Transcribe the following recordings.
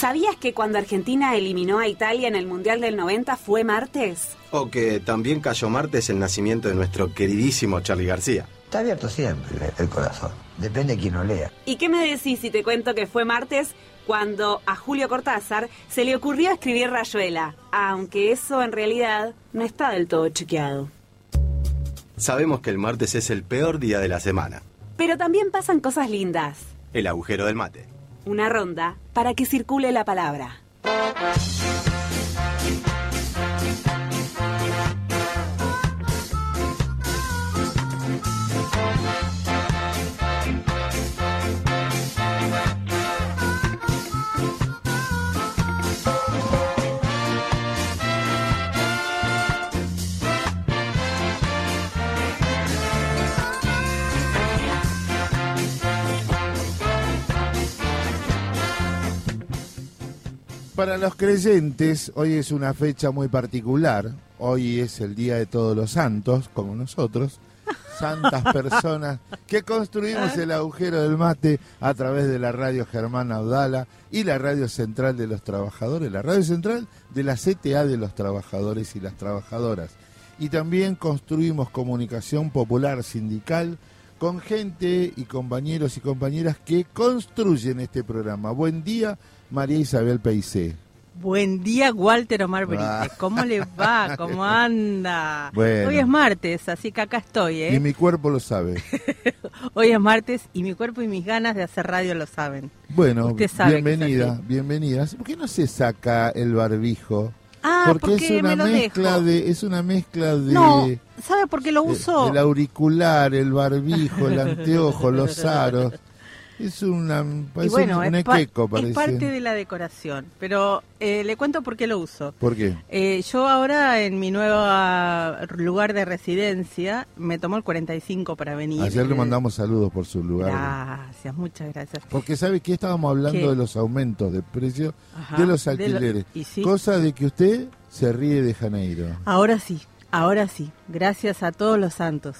¿Sabías que cuando Argentina eliminó a Italia en el Mundial del 90 fue martes? O que también cayó martes el nacimiento de nuestro queridísimo Charlie García. Está abierto siempre el corazón. Depende de quién lo lea. ¿Y qué me decís si te cuento que fue martes cuando a Julio Cortázar se le ocurrió escribir Rayuela? Aunque eso en realidad no está del todo chequeado. Sabemos que el martes es el peor día de la semana. Pero también pasan cosas lindas. El agujero del mate. Una ronda para que circule la palabra. Para los creyentes, hoy es una fecha muy particular. Hoy es el Día de Todos los Santos, como nosotros. Santas personas que construimos el agujero del mate a través de la radio Germán Audala y la radio central de los trabajadores, la radio central de la CTA de los trabajadores y las trabajadoras. Y también construimos comunicación popular sindical con gente y compañeros y compañeras que construyen este programa. Buen día, María Isabel Peicé. Buen día, Walter Omar Brites. Ah. ¿Cómo le va? ¿Cómo anda? Bueno. Hoy es martes, así que acá estoy, ¿eh? Y mi cuerpo lo sabe. Hoy es martes y mi cuerpo y mis ganas de hacer radio lo saben. Bueno, sabe bienvenida, bienvenida. ¿Por qué no se saca el barbijo? Ah, porque, porque, es una me lo mezcla dejo. de es una mezcla de No, ¿sabe por qué lo de- uso? el auricular, el barbijo, el anteojo, los aros. Es una parece bueno, un es, pa- equeco, es parece. parte de la decoración. Pero eh, le cuento por qué lo uso. ¿Por qué? Eh, yo ahora en mi nuevo ah, lugar de residencia me tomó el 45 para venir. Ayer le mandamos saludos por su lugar. Gracias, muchas gracias. Porque sabe que estábamos hablando ¿Qué? de los aumentos de precio Ajá, de los de lo- alquileres. y sí. Cosa de que usted se ríe de Janeiro. Ahora sí, ahora sí. Gracias a todos los santos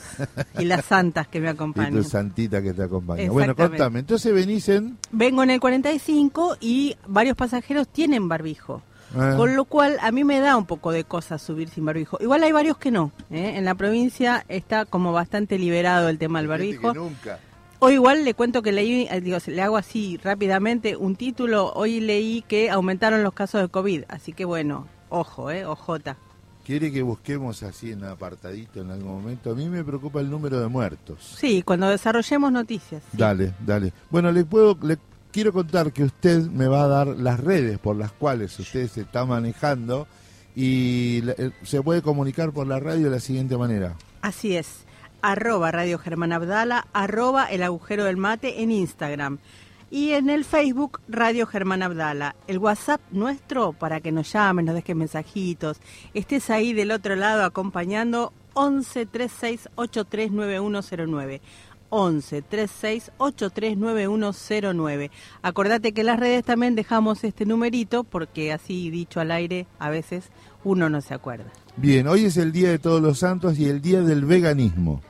y las santas que me Y acompañan. tu santita que te acompaña. Bueno, contame. Entonces venís en... Vengo en el 45 y varios pasajeros tienen barbijo. Ah. Con lo cual a mí me da un poco de cosas subir sin barbijo. Igual hay varios que no. ¿eh? En la provincia está como bastante liberado el tema del barbijo. nunca. Hoy igual le cuento que leí, eh, digo, le hago así rápidamente un título. Hoy leí que aumentaron los casos de COVID. Así que bueno, ojo, ¿eh? Ojota. ¿Quiere que busquemos así en apartadito en algún momento? A mí me preocupa el número de muertos. Sí, cuando desarrollemos noticias. sí. Dale, dale. Bueno, le puedo, le quiero contar que usted me va a dar las redes por las cuales usted se está manejando y eh, se puede comunicar por la radio de la siguiente manera. Así es. Arroba Radio Germán Abdala, arroba El Agujero del Mate en Instagram. Y en el Facebook Radio Germán Abdala. El WhatsApp nuestro para que nos llamen, nos dejen mensajitos. Estés ahí del otro lado acompañando 11 36 83 9109. 11 36 83 9109. Acordate que en las redes también dejamos este numerito porque así dicho al aire a veces uno no se acuerda. Bien, hoy es el Día de Todos los Santos y el Día del Veganismo.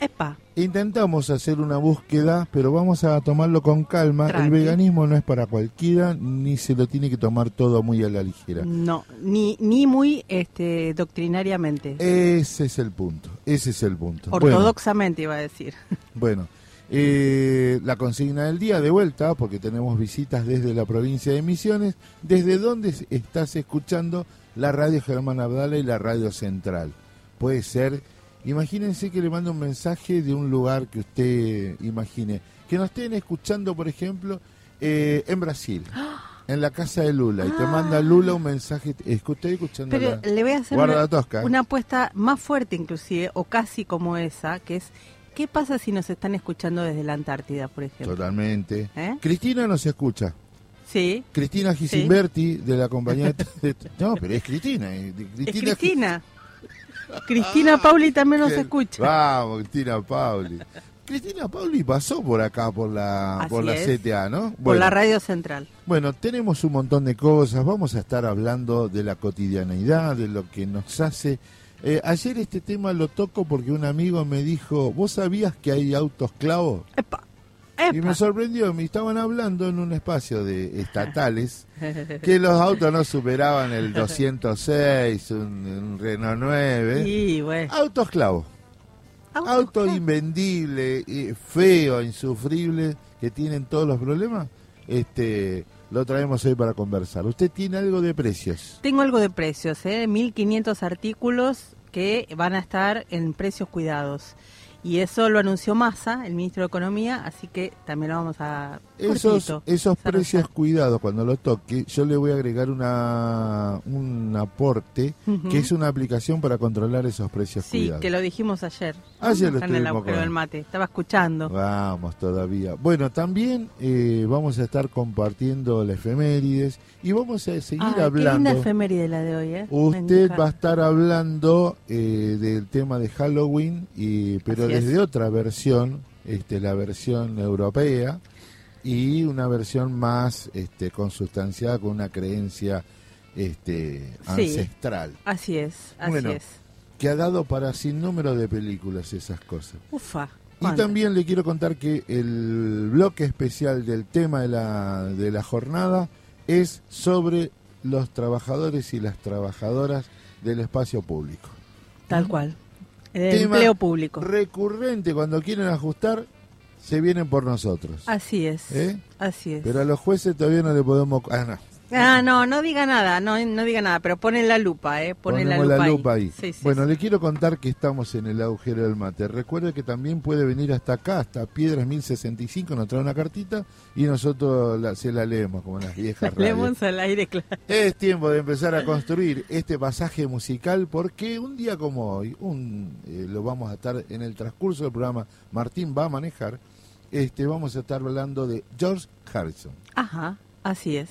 Epa, Intentamos hacer una búsqueda, pero vamos a tomarlo con calma. El veganismo no es para cualquiera, ni se lo tiene que tomar todo muy a la ligera. No, ni, ni muy este, doctrinariamente. Ese es el punto, ese es el punto. Bueno, Ortodoxamente iba a decir. Bueno, eh, la consigna del día de vuelta, porque tenemos visitas desde la provincia de Misiones. ¿Desde dónde estás escuchando la radio Germán Abdala y la radio central? Puede ser, imagínense que le mando un mensaje de un lugar que usted imagine. Que nos estén escuchando, por ejemplo, eh, en Brasil, en la casa de Lula, y te manda Lula un mensaje. Estoy escuchando Ah. Pero le voy a hacer Guarda una, la tosca. una apuesta más fuerte inclusive, o casi como esa, que es, ¿qué pasa si nos están escuchando desde la Antártida, por ejemplo? Totalmente. ¿Eh? Cristina nos escucha. Sí, Cristina Gisimberti de la compañía de- no pero es Cristina eh, de- es Cristina. Cristina Pauli también nos escucha. vamos Cristina Pauli Cristina Pauli pasó por acá por la Así por la es. CTA no Por la radio central. bueno tenemos un montón de cosas vamos a estar hablando de la cotidianeidad de lo que nos hace Eh, ayer este tema lo toco porque un amigo me dijo vos sabías que hay autos clavos Epa. Y me sorprendió, me estaban hablando en un espacio de estatales que los autos no superaban el 206, un, un Renault 9. Sí, bueno. Auto esclavo. Auto Auto invendible, eh, feo, insufrible, que tienen todos los problemas. Este, lo traemos hoy para conversar. ¿Usted tiene algo de precios? Tengo algo de precios, ¿eh? 1.500 artículos que van a estar en precios cuidados. Y eso lo anunció Massa, el ministro de Economía, así que también lo vamos a... Esos, cortito, esos precios cuidados, cuando lo toque, yo le voy a agregar una, un aporte, que es una aplicación para controlar esos precios Sí, cuidados. que lo dijimos ayer. Ayer lo en el estuvimos agujero con- del mate. Estaba escuchando. Vamos todavía. Bueno, también eh, vamos a estar compartiendo la efemérides y vamos a seguir Ay, qué linda hablando. efeméride la de hoy, ¿eh? Usted va a estar hablando eh, del tema de Halloween, y, pero Así es. desde otra versión, este, la versión europea y una versión más este, consustanciada con una creencia este, Sí. ancestral, Así es, así Bueno, es. que ha dado para sin número de películas esas cosas. Ufa. Y también le quiero contar que el bloque especial del tema de la, de la jornada es sobre los trabajadores y las trabajadoras del espacio público. Tal cual. El Tema empleo público. Recurrente, cuando quieren ajustar, se vienen por nosotros. Así es. ¿Eh? Así es. Pero a los jueces todavía no le podemos... Ah, no. Ah, no, no diga nada, no, no diga nada, pero ponen la lupa, ¿eh? Ponen Ponemos la lupa, la lupa ahí. Sí, sí, bueno, sí. le quiero contar que estamos en el agujero del mate. Recuerde que también puede venir hasta acá, hasta Piedras 1065, nos trae una cartita y nosotros la- se la leemos como las viejas radios. Leemos al aire, claro. Es tiempo de empezar a construir este pasaje musical porque un día como hoy, un, eh, lo vamos a estar en el transcurso del programa, Martín va a manejar, este, vamos a estar hablando de George Harrison. Ajá, así es.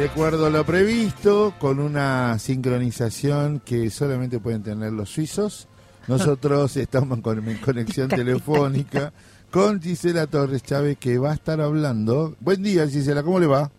De acuerdo a lo previsto, con una sincronización que solamente pueden tener los suizos, nosotros estamos con en conexión telefónica con Gisela Torres Chávez que va a estar hablando. Buen día Gisela, ¿cómo le va?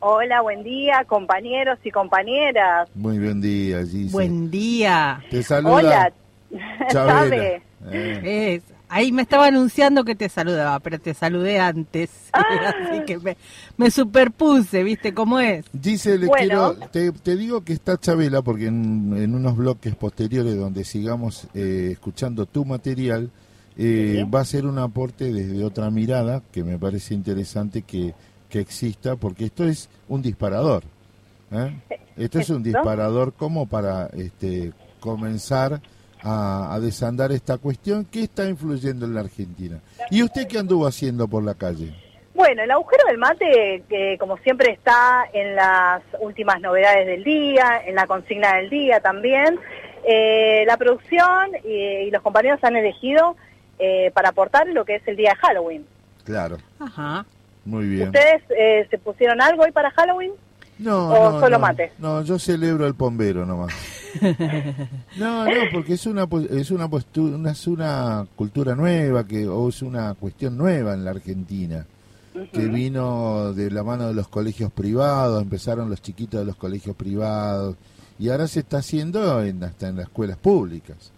Hola, buen día, compañeros y compañeras. Muy buen día Gisela. Buen día. Te saluda Hola, Chabela. ¿sabe? Eh, Es- ahí me estaba anunciando que te saludaba, pero te saludé antes. Así que me, me superpuse, ¿viste cómo es? Gisela, Bueno. quiero, te, te digo que está Chabela porque en, en unos bloques posteriores donde sigamos eh, escuchando tu material, eh, va a ser un aporte desde otra mirada que me parece interesante que, que exista porque esto es un disparador. ¿eh? Esto es un disparador como para este, comenzar a, a desandar esta cuestión que está influyendo en la Argentina. ¿Y usted qué anduvo haciendo por la calle? Bueno, el agujero del mate, que como siempre está en las últimas novedades del día, en la consigna del día también. Eh, la producción y, y los compañeros han elegido eh, para aportar lo que es el día de Halloween. Claro, Ajá. Muy bien. ¿Ustedes eh, se pusieron algo hoy para Halloween? No, ¿O no, solo no. mate? No, yo celebro el pombero nomás. No, no, porque es una es una postu- una, es una cultura nueva que o es una cuestión nueva en la Argentina que vino de la mano de los colegios privados, empezaron los chiquitos de los colegios privados y ahora se está haciendo en, hasta en las escuelas públicas.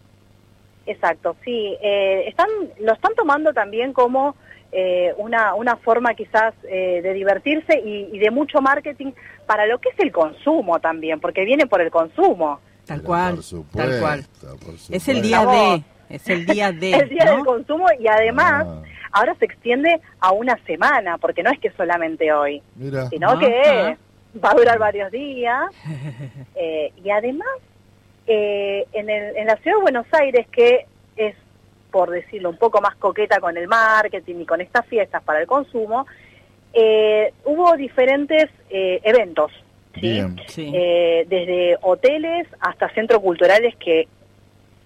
Exacto, sí. Eh, están, lo están tomando también como eh, una, una forma quizás eh, de divertirse y, y de mucho marketing para lo que es el consumo también, porque viene por el consumo. Tal cual. por supuesto, tal cual. por Es el día de. Es el día de. el día ¿no? del consumo y además Ah. ahora se extiende a una semana, porque no es que solamente hoy, Mira, sino Ajá. que va a durar varios días. Eh, y además, eh, en, el- en la ciudad de Buenos Aires, que es, por decirlo, un poco más coqueta con el marketing y con estas fiestas para el consumo, eh, hubo diferentes eh, eventos, ¿sí? bien. Sí. Eh, desde hoteles hasta centros culturales que,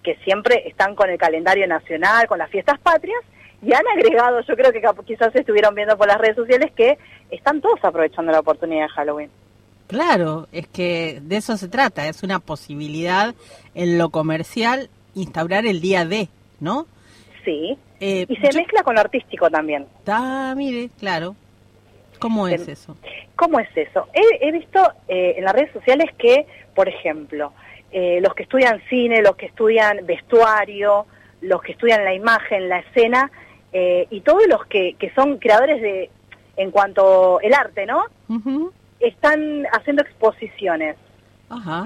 que siempre están con el calendario nacional, con las fiestas patrias, y han agregado, yo creo que quizás estuvieron viendo por las redes sociales, que están todos aprovechando la oportunidad de Halloween. Claro, es que de eso se trata. Es una posibilidad en lo comercial instaurar el día de, ¿no? Sí, Eh, y se yo- mezcla con lo artístico también. Ah, mire, claro. ¿Cómo es eso? ¿Cómo es eso? He, he visto eh, en las redes sociales que, por ejemplo, eh, los que estudian cine, los que estudian vestuario, los que estudian la imagen, la escena, eh, y todos los que, que son creadores de, en cuanto el arte, ¿no? Están haciendo exposiciones. Ajá.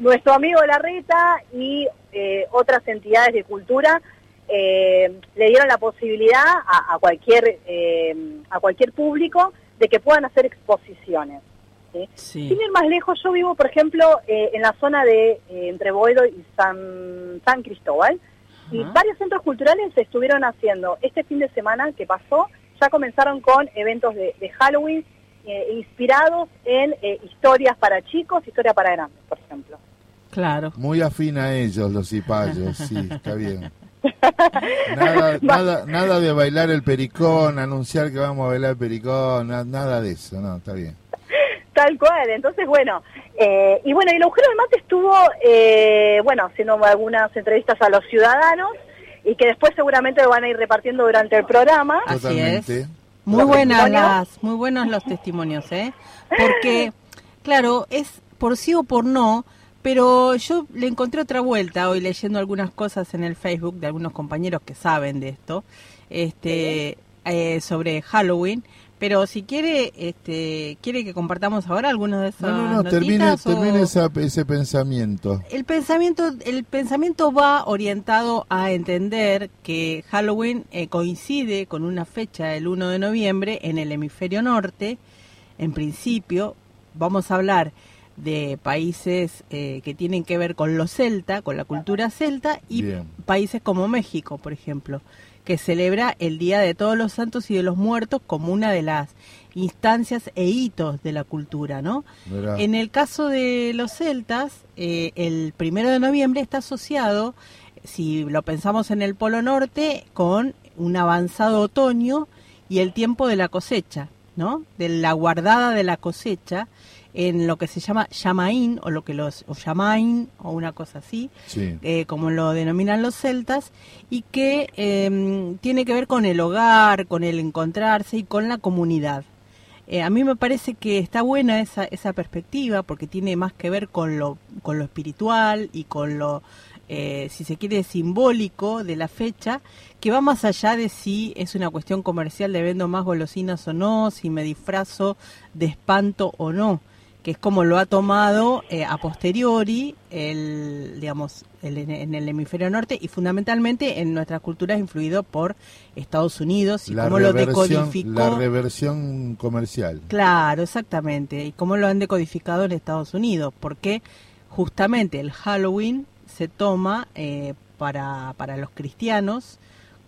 Nuestro amigo Larreta y eh, otras entidades de cultura eh, le dieron la posibilidad a, a cualquier eh, a cualquier público de que puedan hacer exposiciones. ¿sí? sí. Sin ir más lejos, yo vivo, por ejemplo, eh, en la zona de eh, entre Boedo y San, San Cristóbal, y varios centros culturales se estuvieron haciendo este fin de semana que pasó, ya comenzaron con eventos de, de Halloween eh, inspirados en eh, historias para chicos, historias para grandes, por ejemplo. Claro. Muy afín a ellos los cipayos, sí, está bien. Nada, nada, nada de bailar el pericón, anunciar que vamos a bailar el pericón, na- nada de eso, no, está bien. Tal cual, entonces bueno, eh, y bueno, y el agujero del mate estuvo, eh, bueno, haciendo algunas entrevistas a los ciudadanos y que después seguramente lo van a ir repartiendo durante el programa. Así Totalmente. es. Muy ¿Los buenas las, muy buenos los testimonios, ¿eh? Porque, claro, es por sí o por no, pero yo le encontré otra vuelta hoy leyendo algunas cosas en el Facebook de algunos compañeros que saben de esto, este, eh, sobre Halloween, Pero si quiere, este, quiere que compartamos ahora algunos de esos No, no, no, termine, termine esa- ese pensamiento. El pensamiento, el pensamiento va orientado a entender que Halloween eh, coincide con una fecha, el 1 de noviembre, en el hemisferio norte. En principio, vamos a hablar de países eh, que tienen que ver con los celta, con la cultura celta, y Bien. países como México, por ejemplo, que celebra el Día de Todos los Santos y de los Muertos como una de las instancias e hitos de la cultura, ¿no? En el caso de los celtas, eh, el primero de noviembre está asociado, si lo pensamos en el Polo Norte, con un avanzado otoño y el tiempo de la cosecha, ¿no? De la guardada de la cosecha en lo que se llama Yamaín, o lo que los, o Yamain, o una cosa así, Sí. eh, como lo denominan los celtas, y que eh, tiene que ver con el hogar, con el encontrarse y con la comunidad. Eh, a mí me parece que está buena esa, esa perspectiva porque tiene más que ver con lo, con lo espiritual y con lo, eh, si se quiere, simbólico de la fecha, que va más allá de si es una cuestión comercial de vendo más golosinas o no, si me disfrazo de espanto o no que es como lo ha tomado eh, a posteriori el digamos el- en el hemisferio norte y fundamentalmente en nuestras culturas influido por Estados Unidos y La cómo lo decodificó la reversión comercial. Claro, exactamente. Y cómo lo han decodificado en Estados Unidos. Porque justamente el Halloween se toma eh, para, para los cristianos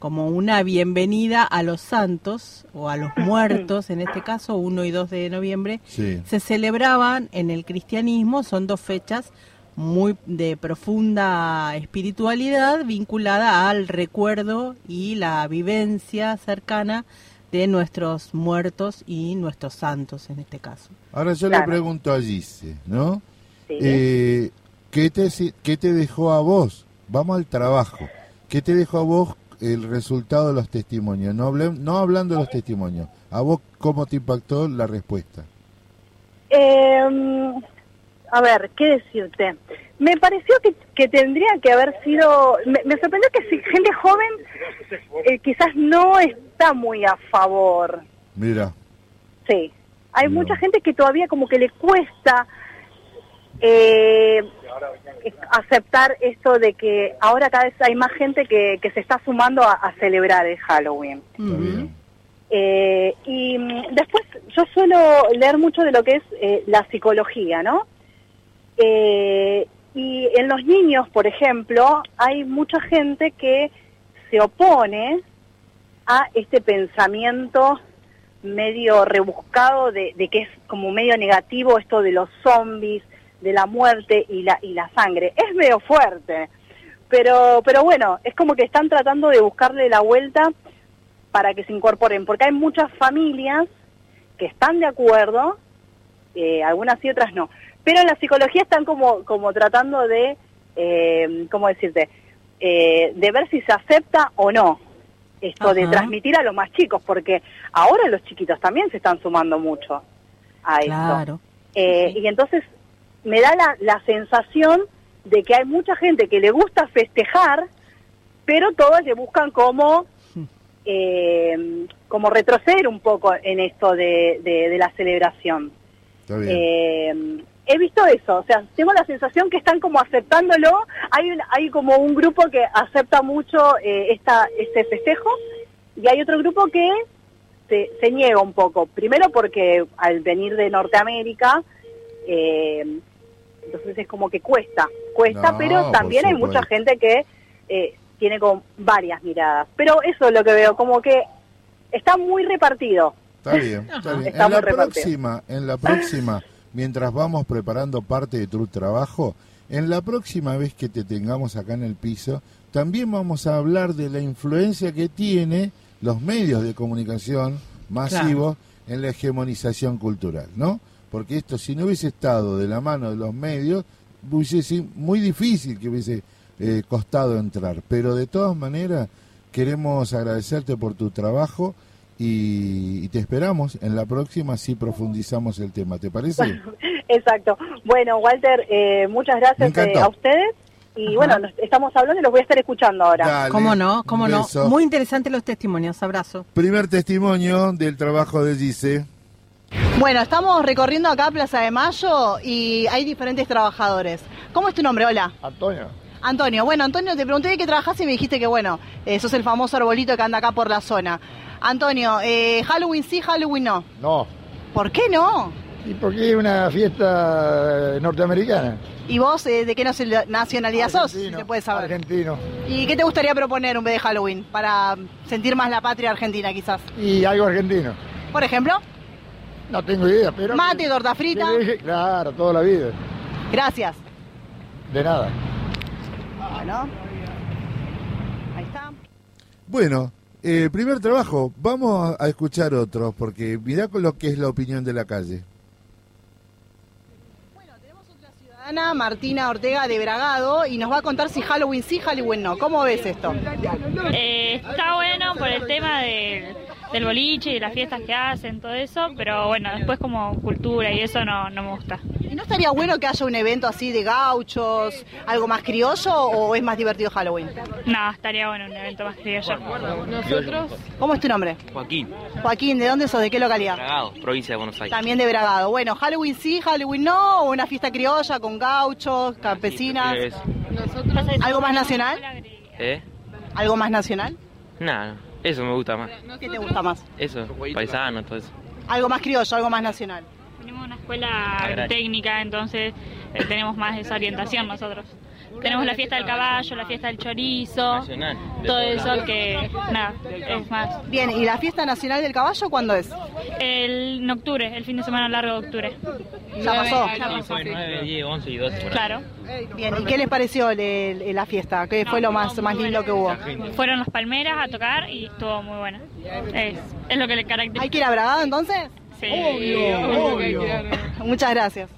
como una bienvenida a los santos o a los muertos, en este caso 1 y 2 de noviembre, Sí. se celebraban en el cristianismo, son dos fechas muy de profunda espiritualidad vinculada al recuerdo y la vivencia cercana de nuestros muertos y nuestros santos en este caso. Ahora yo Claro. le pregunto a Gise, ¿no? Sí. Eh, ¿qué, te, ¿Qué te dejó a vos? Vamos al trabajo. ¿Qué te dejó a vos el resultado de los testimonios? No, hablé- no hablando de los testimonios. ¿A vos cómo te impactó la respuesta? Eh, a ver, ¿qué decirte? Me pareció que, que tendría que haber sido... Me, me sorprendió que si gente joven eh, quizás no está muy a favor. Mira, Sí. Hay mucha gente que todavía como que le cuesta eh, aceptar esto de que ahora cada vez hay más gente que, que se está sumando a, a celebrar el Halloween. Eh, y mm, después yo suelo leer mucho de lo que es eh, la psicología, ¿no? Eh, y en los niños, por ejemplo, hay mucha gente que se opone a este pensamiento medio rebuscado de, de que es como medio negativo esto de los zombies, de la muerte y la, y la sangre. Es medio fuerte, pero, pero bueno, es como que están tratando de buscarle la vuelta para que se incorporen, porque hay muchas familias que están de acuerdo, eh, algunas y otras no, pero en la psicología están como, como tratando de, eh, ¿cómo decirte?, eh, de ver si se acepta o no esto de transmitir a los más chicos, porque ahora los chiquitos también se están sumando mucho a esto. Claro. Eh, Sí, sí. Y entonces me da la, la sensación de que hay mucha gente que le gusta festejar, pero todas le buscan como, eh, como retroceder un poco en esto de, de- de la celebración. Está bien. Eh, he visto eso, o sea, tengo la sensación que están como aceptándolo. Hay, un- hay como un grupo que acepta mucho eh, esta, este festejo y hay otro grupo que se, se niega un poco. Primero porque al venir de Norteamérica, eh, entonces es como que cuesta, cuesta, No, pero también hay mucha gente que eh, tiene como varias miradas. Pero eso es lo que veo, como que está muy repartido. Está bien, está bien. Está En la repartido. próxima, en la próxima, mientras vamos preparando parte de tu trabajo, en la próxima vez que te tengamos acá en el piso, también vamos a hablar de la influencia que tiene los medios de comunicación masivos en la hegemonización cultural, ¿no? Porque esto, si no hubiese estado de la mano de los medios, hubiese sido muy difícil que hubiese eh, costado entrar. Pero de todas maneras, queremos agradecerte por tu trabajo y, y te esperamos en la próxima si profundizamos el tema. ¿Te parece? Exacto. Bueno, Walter, eh, muchas gracias eh, a ustedes Y bueno, nos- estamos hablando y los voy a estar escuchando ahora. Dale, ¿Cómo no? ¿Cómo no? Muy interesantes los testimonios. Abrazo. Primer testimonio del trabajo de Gise. Bueno, estamos recorriendo acá Plaza de Mayo y hay diferentes trabajadores. ¿Cómo es tu nombre? Hola. Antonio. Antonio. Bueno, Antonio, te pregunté de qué trabajas y me dijiste que, bueno, eh, sos el famoso arbolito que anda acá por la zona. Antonio, eh, Halloween sí, Halloween no. No. ¿Por qué no? ¿Y por qué una fiesta norteamericana? ¿Y vos eh, de qué nacio- nacionalidad sos? Si se puede saber. Argentino. ¿Y qué te gustaría proponer un vez de Halloween para sentir más la patria argentina quizás? Y algo argentino. Por ejemplo, No tengo idea, pero... mate, torta frita. Claro, toda la vida. Gracias. De nada. Bueno. Ahí está. Bueno, eh, primer trabajo. Vamos a escuchar otros, porque mirá con lo que es la opinión de la calle. Ana Martina Ortega de Bragado y nos va a contar si Halloween sí, Halloween no. ¿Cómo ves esto? Eh, está bueno por el tema del, del boliche y las fiestas que hacen, todo eso, pero bueno, después como cultura y eso no, no me gusta. ¿Y no estaría bueno que haya un evento así de gauchos, algo más criollo o es más divertido Halloween? No, estaría bueno un evento más criollo. Nosotros, ¿Cómo es tu nombre? Joaquín, Joaquín, ¿de dónde sos? ¿De qué localidad? Bragado, provincia de Buenos Aires. También de Bragado. Bueno, Halloween sí, Halloween no, o una fiesta criolla con gauchos, campesinas. ¿Qué es? ¿Algo más nacional? ¿Eh? ¿Algo más nacional? Nada, eso me gusta más. ¿Qué te gusta más? Eso, paisano, todo eso. Algo más criollo, algo más nacional. tenemos una escuela Agraria. técnica, entonces eh, tenemos más esa orientación nosotros. Tenemos la fiesta del caballo, la fiesta del chorizo, Nacional. de todo eso que, nada, es más. Bien, ¿y la fiesta nacional del caballo cuándo es? El en octubre, el fin de semana largo de octubre. ¿Ya pasó? Ya pasó. Fue 9, 10, 11 y 12. por ahí. Claro. Bien, ¿y qué les pareció le- le- la fiesta? ¿Qué fue lo más, más lindo que hubo? Fueron las palmeras a tocar y estuvo muy buena. Es, es lo que le caracteriza. ¿Hay que ir a Bragado entonces? Sí. Obvio, obvio. Muchas gracias.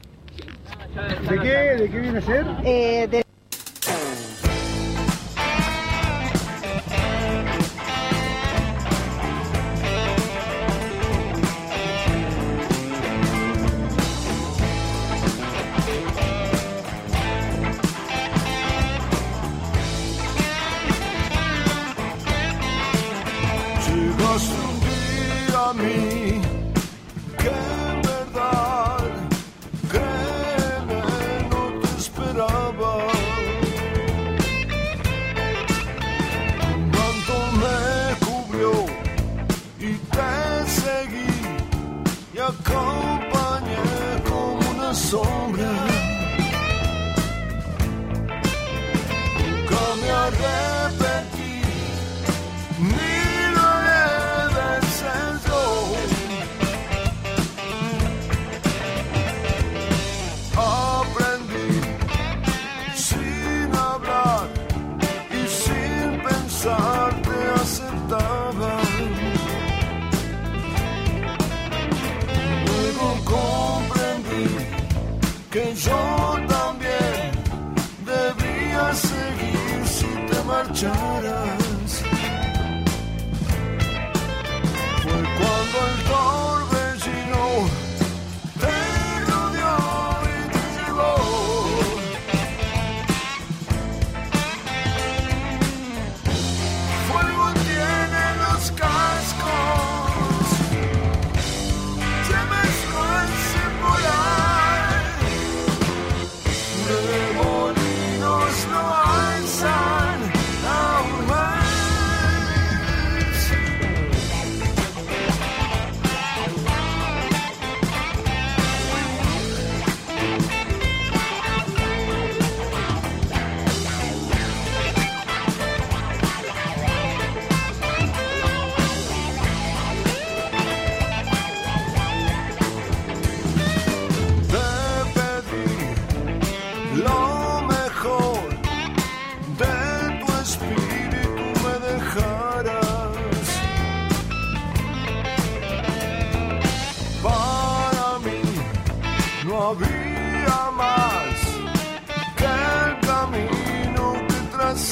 ¿De qué? ¿De qué viene a ser? Eh, de-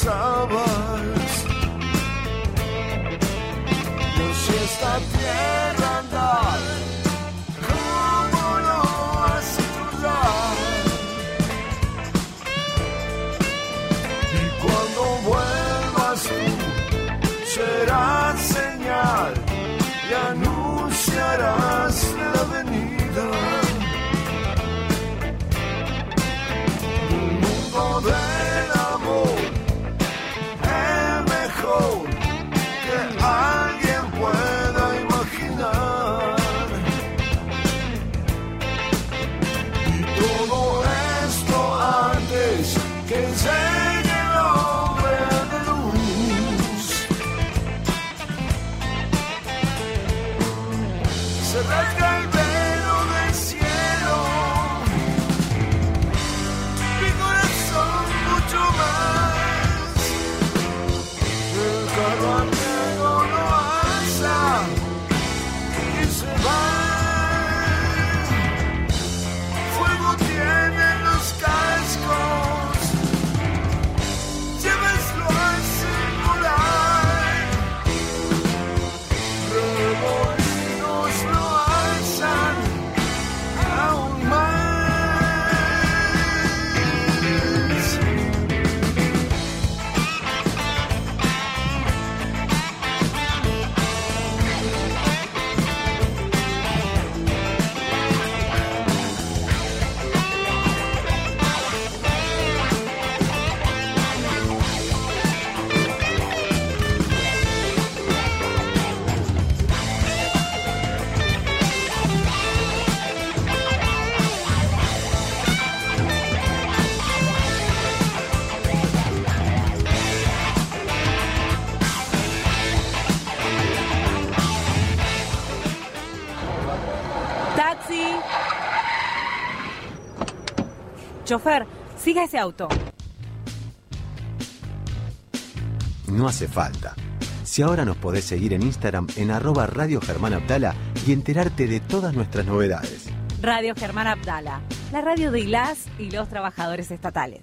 trazabas. Yo si esta tierra Chofer, siga ese auto. No hace falta. Si ahora nos podés seguir en Instagram en arroba Radio Germán Abdala y enterarte de todas nuestras novedades. Radio Germán Abdala, la radio de las y los trabajadores estatales.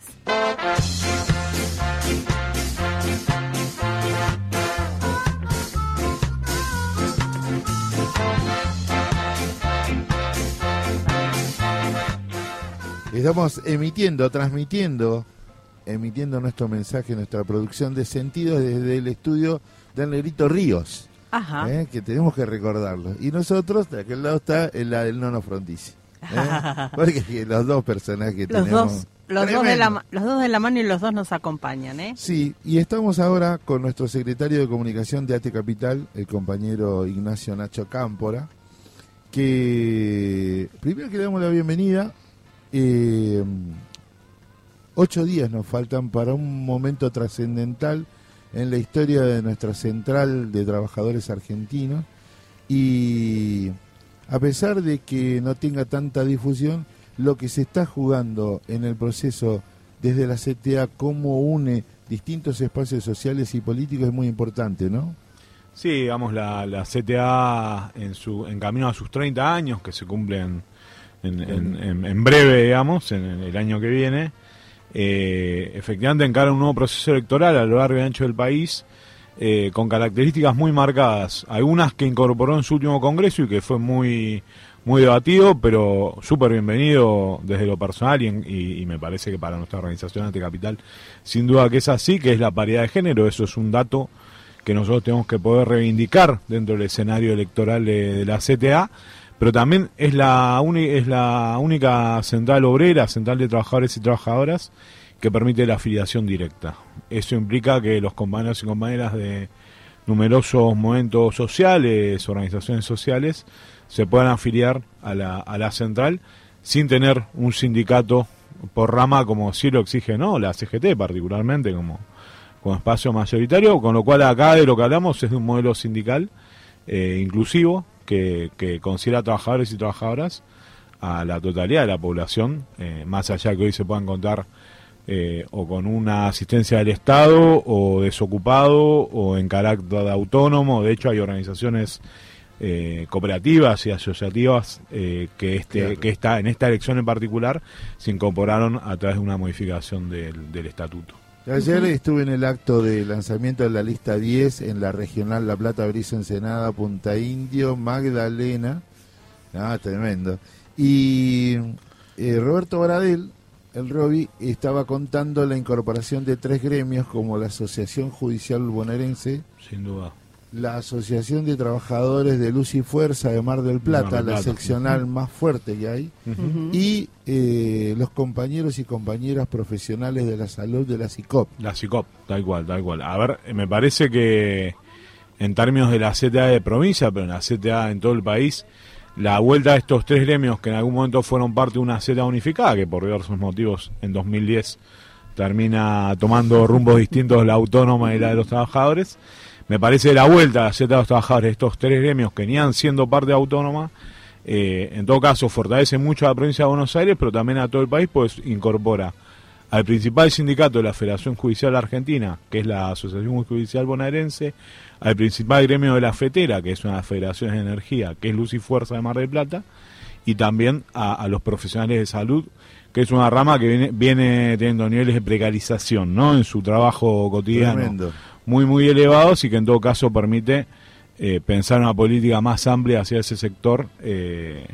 Estamos emitiendo, transmitiendo, emitiendo nuestro mensaje, nuestra producción de sentidos desde el estudio del Negrito Ríos. Ajá. ¿eh? que tenemos que recordarlo. Y nosotros, de aquel lado está la del Nono Frontici. ¿eh? Porque los dos personajes que Los tenemos. dos, los, dos de la, los dos de la mano y los dos nos acompañan, ¿eh? Sí, y estamos ahora con nuestro secretario de comunicación de AT Capital, el compañero Ignacio Nacho Cámpora, que primero que le damos la bienvenida. Eh, ocho días nos faltan para un momento trascendental en la historia de nuestra central de trabajadores argentinos y a pesar de que no tenga tanta difusión, lo que se está jugando en el proceso desde la CTA, cómo une distintos espacios sociales y políticos es muy importante, ¿no? Sí, digamos, la, la CTA en, su, en camino a sus 30 años, que se cumplen en, en- en- en breve, digamos, en el año que viene, eh, efectivamente encara un nuevo proceso electoral a lo largo y ancho del país, eh, con características muy marcadas. Algunas que incorporó en su último congreso y que fue muy muy debatido, pero súper bienvenido desde lo personal y, me parece que para nuestra organización Anticapital, sin duda que es así, que es la paridad de género, eso es un dato que nosotros tenemos que poder reivindicar dentro del escenario electoral de la CTA, pero también es la, es la única central obrera, central de trabajadores y trabajadoras, que permite la afiliación directa. Eso implica que los compañeros y compañeras de numerosos momentos sociales, organizaciones sociales, se puedan afiliar a la, a la central sin tener un sindicato por rama como sí lo exige no la CGT particularmente como, como espacio mayoritario, con lo cual acá de lo que hablamos es de un modelo sindical eh, inclusivo que, que considera trabajadores y trabajadoras a la totalidad de la población, eh, más allá que hoy se puedan contar eh, o con una asistencia del Estado o desocupado o en carácter autónomo. De hecho, hay organizaciones eh, cooperativas y asociativas eh, que este Claro. que está en esta elección en particular se incorporaron a través de una modificación del, del estatuto. Ayer estuve en el acto de lanzamiento de la lista 10 en la regional La Plata, Brizo, Ensenada, Punta Indio, Magdalena. Ah, tremendo. Y eh, Roberto Baradel, el Robi, estaba contando la incorporación de tres gremios como la Asociación Judicial Bonaerense, Sin duda. La Asociación de Trabajadores de Luz y Fuerza de Mar del Plata, Mar del la seccional más fuerte que hay, y eh, los compañeros y compañeras profesionales de la salud de la CICOP. La CICOP, tal cual, tal cual. A ver, me parece que en términos de la CTA de provincia, pero en la CTA en todo el país, la vuelta de estos tres gremios que en algún momento fueron parte de una CTA unificada, que por diversos motivos en 2010 termina tomando rumbos distintos la autónoma y la de los trabajadores, me parece la vuelta a de los trabajadores, estos tres gremios que venían siendo parte autónoma, eh, en todo caso fortalece mucho a la provincia de Buenos Aires, pero también a todo el país, pues incorpora al principal sindicato de la Federación Judicial Argentina, que es la Asociación Judicial Bonaerense, al principal gremio de la FETERA, que es una federación de energía, que es Luz y Fuerza de Mar del Plata, y también a, a los profesionales de salud, que es una rama que viene, viene teniendo niveles de precarización ¿no? en su trabajo cotidiano Tremendo. Muy, muy elevados y que en todo caso permite eh, pensar una política más amplia hacia ese sector eh,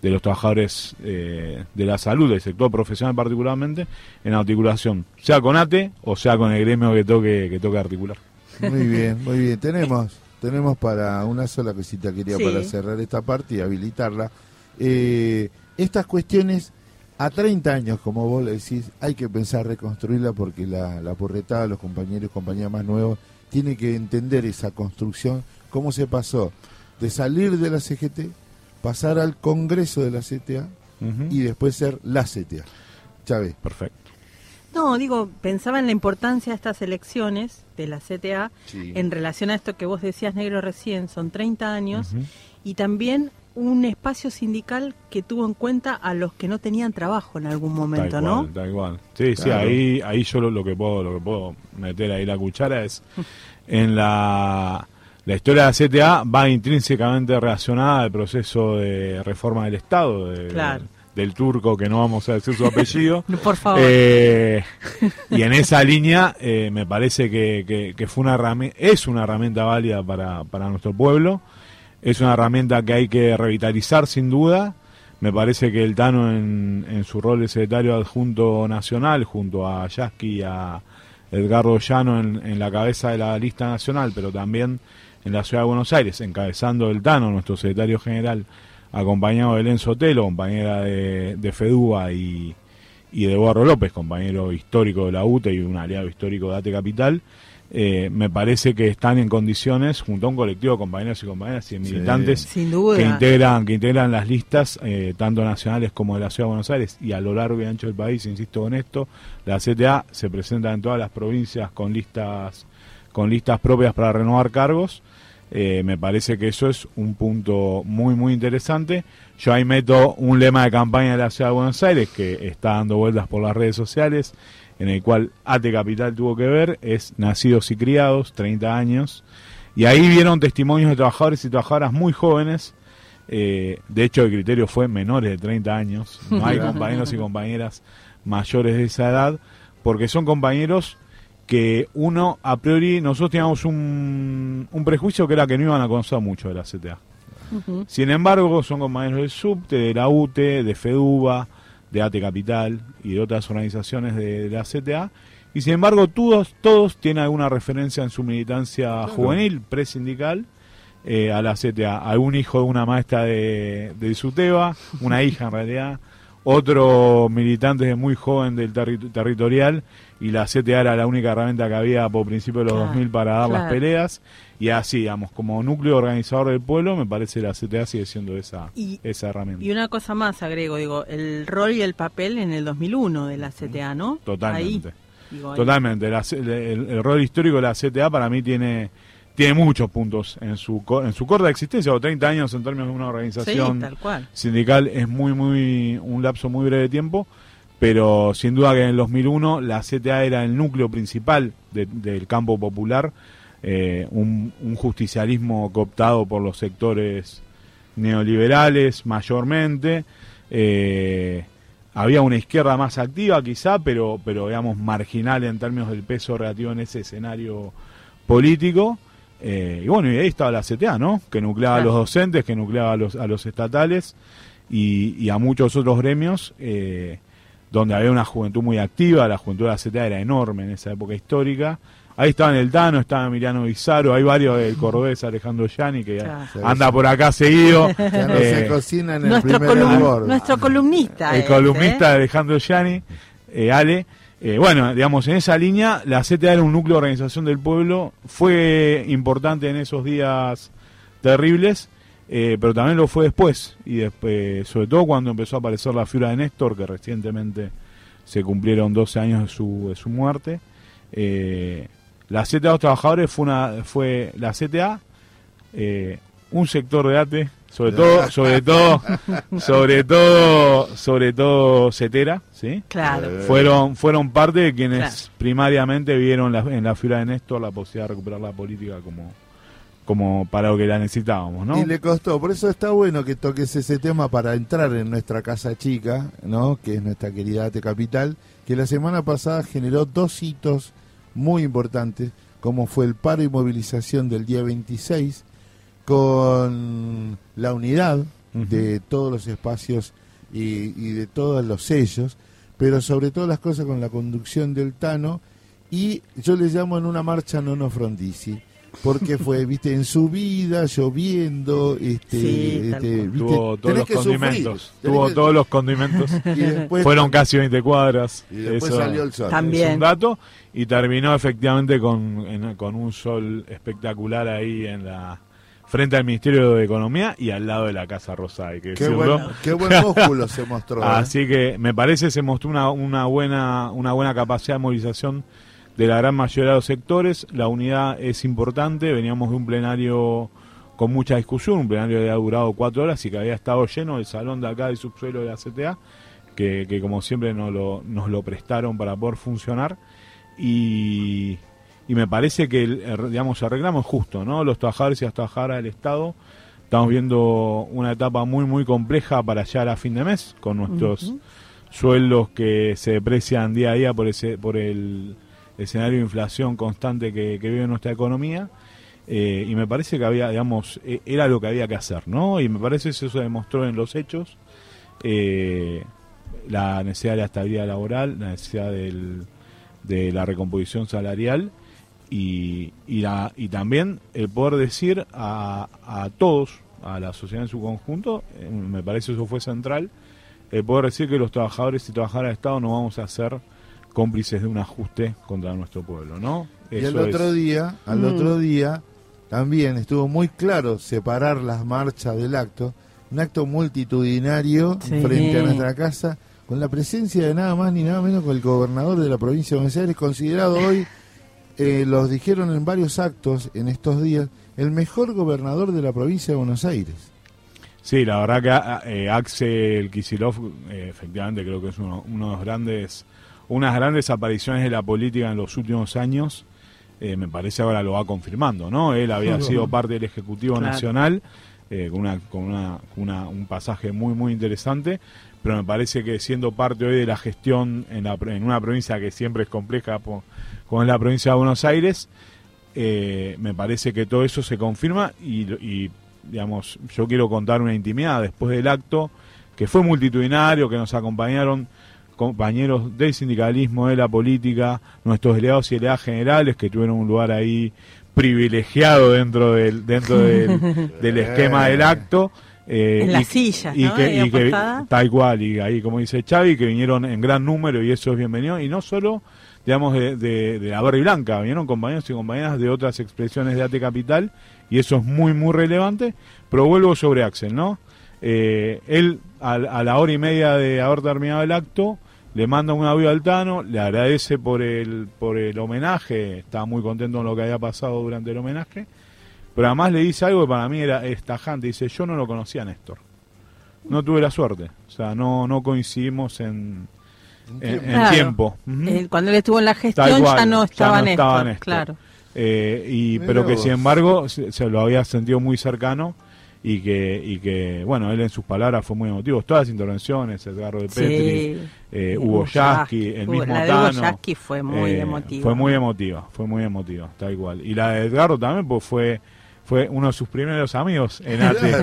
de los trabajadores eh, de la salud, del sector profesional particularmente, en articulación, sea con ATE o sea con el gremio que toque, que toque articular. Muy bien, muy bien. Tenemos, tenemos para una sola cosita quería Sí. para cerrar esta parte y habilitarla. Eh, estas cuestiones a 30 años, como vos le decís, hay que pensar reconstruirla porque la, la porretada, los compañeros y compañeras más nuevos, tiene que entender esa construcción, cómo se pasó de salir de la CGT, pasar al Congreso de la CTA y después ser la CTA. Chávez. Perfecto. No, digo, pensaba en la importancia de estas elecciones de la CTA Sí. en relación a esto que vos decías, Negro, recién, son 30 años, y también un espacio sindical que tuvo en cuenta a los que no tenían trabajo en algún momento, tal ¿no? cual, tal cual. Sí, sí, ahí, ahí yo lo, lo que puedo, lo que puedo meter ahí la cuchara es en la la historia de la CTA va intrínsecamente relacionada al proceso de reforma del Estado, de- Claro. del turco que no vamos a decir su apellido. Por favor. Eh, y en esa línea eh, me parece que, que- que fue una es una herramienta válida para, para nuestro pueblo, es una herramienta que hay que revitalizar sin duda. Me parece que el Tano en, en su rol de secretario adjunto nacional, junto a Yasky y a Edgardo Llano en, la cabeza de la lista nacional, pero también en la ciudad de Buenos Aires, encabezando el Tano, nuestro secretario general, acompañado de Belén Sotelo, compañera de, de FEDUA y, y de Eduardo López, compañero histórico de la UTE y un aliado histórico de ATE Capital, eh, me parece que están en condiciones, junto a un colectivo de compañeros y compañeras y Sí. militantes Sin duda. que integran que integran las listas, eh, tanto nacionales como de la Ciudad de Buenos Aires y a lo largo y ancho del país, insisto con esto, la CTA se presenta en todas las provincias con listas con listas propias para renovar cargos. Eh, me parece que eso es un punto muy, muy interesante. Yo ahí meto un lema de campaña de la Ciudad de Buenos Aires que está dando vueltas por las redes sociales, en el cual ATE Capital tuvo que ver, es Nacidos y Criados, 30 años. Y ahí vieron testimonios de trabajadores y trabajadoras muy jóvenes. Eh, de hecho, el criterio fue menores de 30 años. No hay compañeros y compañeras mayores de esa edad, porque son compañeros que uno, a priori, nosotros teníamos un, un prejuicio que era que no iban a conocer mucho de la CTA. Sin embargo, son compañeros del SUBTE, de la UTE, de FEDUBA, de ATE Capital y de otras organizaciones de, de la CTA. Y sin embargo, todos, todos tienen alguna referencia en su militancia juvenil, presindical, eh, a la CTA. Algún hijo de una maestra de, de Suteba, una hija en realidad, otro militante muy joven del terri- territorial, y la CTA era la única herramienta que había por principio de los Claro, 2000 para dar las peleas. Y así, digamos, como núcleo organizador del pueblo, me parece que la CTA sigue siendo esa, Y- esa herramienta. Y una cosa más agrego, digo, el rol y el papel en el 2001 de la CTA, ¿no? Totalmente. Ahí, digo, ahí. Totalmente. La el, rol histórico de la CTA para mí tiene tiene muchos puntos en su en su corta existencia, o 30 años en términos de una organización Sí, tal cual. sindical es muy muy un lapso muy breve de tiempo, pero sin duda que en el 2001 la CTA era el núcleo principal de- del campo popular, eh, un, un justicialismo cooptado por los sectores neoliberales mayormente. eh, había una izquierda más activa quizá, pero, pero digamos marginal en términos del peso relativo en ese escenario político. Eh, y bueno, y ahí estaba la CTA, ¿no? Que nucleaba a los docentes, que nucleaba a los, a los estatales y, y a muchos otros gremios, eh, donde había una juventud muy activa, la juventud de la CTA era enorme en esa época histórica. Ahí estaba en el Tano, estaba Emiliano Bizarro, hay varios del cordobés Alejandro Yani que Claro. anda por acá seguido. Ya no Eh, se cocina en el nuestro, colum- nuestro columnista. el es, columnista ¿eh? Alejandro Yani, eh, Ale. Eh, bueno, digamos, en esa línea, la CTA era un núcleo de organización del pueblo, fue importante en esos días terribles, eh, pero también lo fue después, y después, sobre todo cuando empezó a aparecer la figura de Néstor, que recientemente se cumplieron 12 años de su, de su muerte. Eh, la CTA de los trabajadores fue una fue la CTA eh, un sector de ATE, sobre todo, sobre todo, sobre todo, sobre todo Cetera, ¿sí? Claro. Fueron, fueron parte de quienes Claro. primariamente vieron la- en la figura de Néstor la posibilidad de recuperar la política como, como para lo que la necesitábamos, ¿no? Y le costó, por eso está bueno que toques ese tema para entrar en nuestra casa chica, ¿no? Que es nuestra querida Ate Capital, que la semana pasada generó dos hitos muy importantes, como fue el paro y movilización del día 26, con la unidad de todos los espacios y, y de todos los sellos, pero sobre todas las cosas con la conducción del Tano, y yo le llamo en una marcha Nono Frondizi, porque fue, viste, en su vida, lloviendo, este, Sí, este, viste, Tuvo todos los sufrir, condimentos. Tuvo que- todos los condimentos. Y después- Fueron casi 20 cuadras. Y después Eso salió el sol. También. Es un dato. Y terminó efectivamente con, en- con un sol espectacular ahí en la frente al Ministerio de Economía y al lado de la Casa Rosada. que Qué decirlo. buen, qué buen músculo se mostró. ¿eh? Así que me parece se mostró una, una buena una buena capacidad de movilización de la gran mayoría de los sectores. La unidad es importante. Veníamos de un plenario con mucha discusión, un plenario que había durado cuatro horas y que había estado lleno el salón de acá del subsuelo de la CTA, que, que como siempre nos lo, nos lo prestaron para poder funcionar. Y, y me parece que el, digamos, el reclamo es justo, ¿no? Los trabajadores y las trabajadoras del Estado estamos viendo una etapa muy, muy compleja para llegar a fin de mes con nuestros sueldos que se deprecian día a día por, ese, por el escenario de inflación constante que, vive nuestra economía. Eh, y me parece que había, digamos, eh, era lo que había que hacer, ¿no? Y me parece que eso se demostró en los hechos. Eh, la necesidad de la estabilidad laboral, la necesidad del, de la recomposición salarial y, la, y también el poder decir a, a todos, a la sociedad en su conjunto, eh, me parece eso fue central, el poder decir que los trabajadores y trabajadoras del Estado no vamos a ser cómplices de un ajuste contra nuestro pueblo, ¿no? Y al otro es- día, al Mm. otro día, también estuvo muy claro separar las marchas del acto, un acto multitudinario Sí. frente a nuestra casa, con la presencia de nada más ni nada menos que el gobernador de la provincia de Buenos Aires, considerado hoy, eh, los dijeron en varios actos en estos días, el mejor gobernador de la provincia de Buenos Aires. Sí, la verdad que a- eh, Axel Kisilov, eh, efectivamente, creo que es uno, uno de los grandes, unas grandes apariciones de la política en los últimos años. Eh, me parece ahora lo va confirmando, ¿no? Él había sido parte del Ejecutivo Claro. Nacional eh, con, una, con una, una- un pasaje muy, muy interesante, pero me parece que siendo parte hoy de la gestión en, la, en una provincia que siempre es compleja, po- como es la provincia de Buenos Aires, eh, me parece que todo eso se confirma y, y, digamos, yo quiero contar una intimidad después del acto que fue multitudinario, que nos acompañaron compañeros del sindicalismo, de la política, nuestros delegados y delegadas generales que tuvieron un lugar ahí privilegiado dentro del dentro del, del esquema del acto. eh, En y- las sillas, y ¿no? que, y que- tal cual, y ahí como dice Xavi, que vinieron en gran número y eso es bienvenido, y no solo, digamos, de, de, de la y Blanca, vinieron compañeros y compañeras de otras expresiones de AT Capital, y eso es muy, muy relevante, pero vuelvo sobre Axel, ¿no? Eh, él, a, a la hora y media de haber terminado el acto, le manda un audio al Tano, le agradece por el, por el homenaje, estaba muy contento con lo que había pasado durante el homenaje, pero además le dice algo que para mí era es tajante, dice, yo no lo conocía a Néstor. No tuve la suerte, o sea, no, no coincidimos en, en, en Claro. tiempo. Eh, cuando él estuvo en la gestión cual, ya no estaba, Néstor, Néstor. claro. Eh, y, pero que vos. sin embargo se, se lo había sentido muy cercano y que, y que, bueno, él en sus palabras fue muy emotivo. Todas las intervenciones, Edgardo de Petri, Sí. eh, Hugo Yasky, el mismo la de Hugo Tano. Yasky fue muy eh, emotiva. Fue muy emotiva, fue muy emotiva, tal igual. Y la de Edgardo también, pues fue fue uno de sus primeros amigos en Claro. de,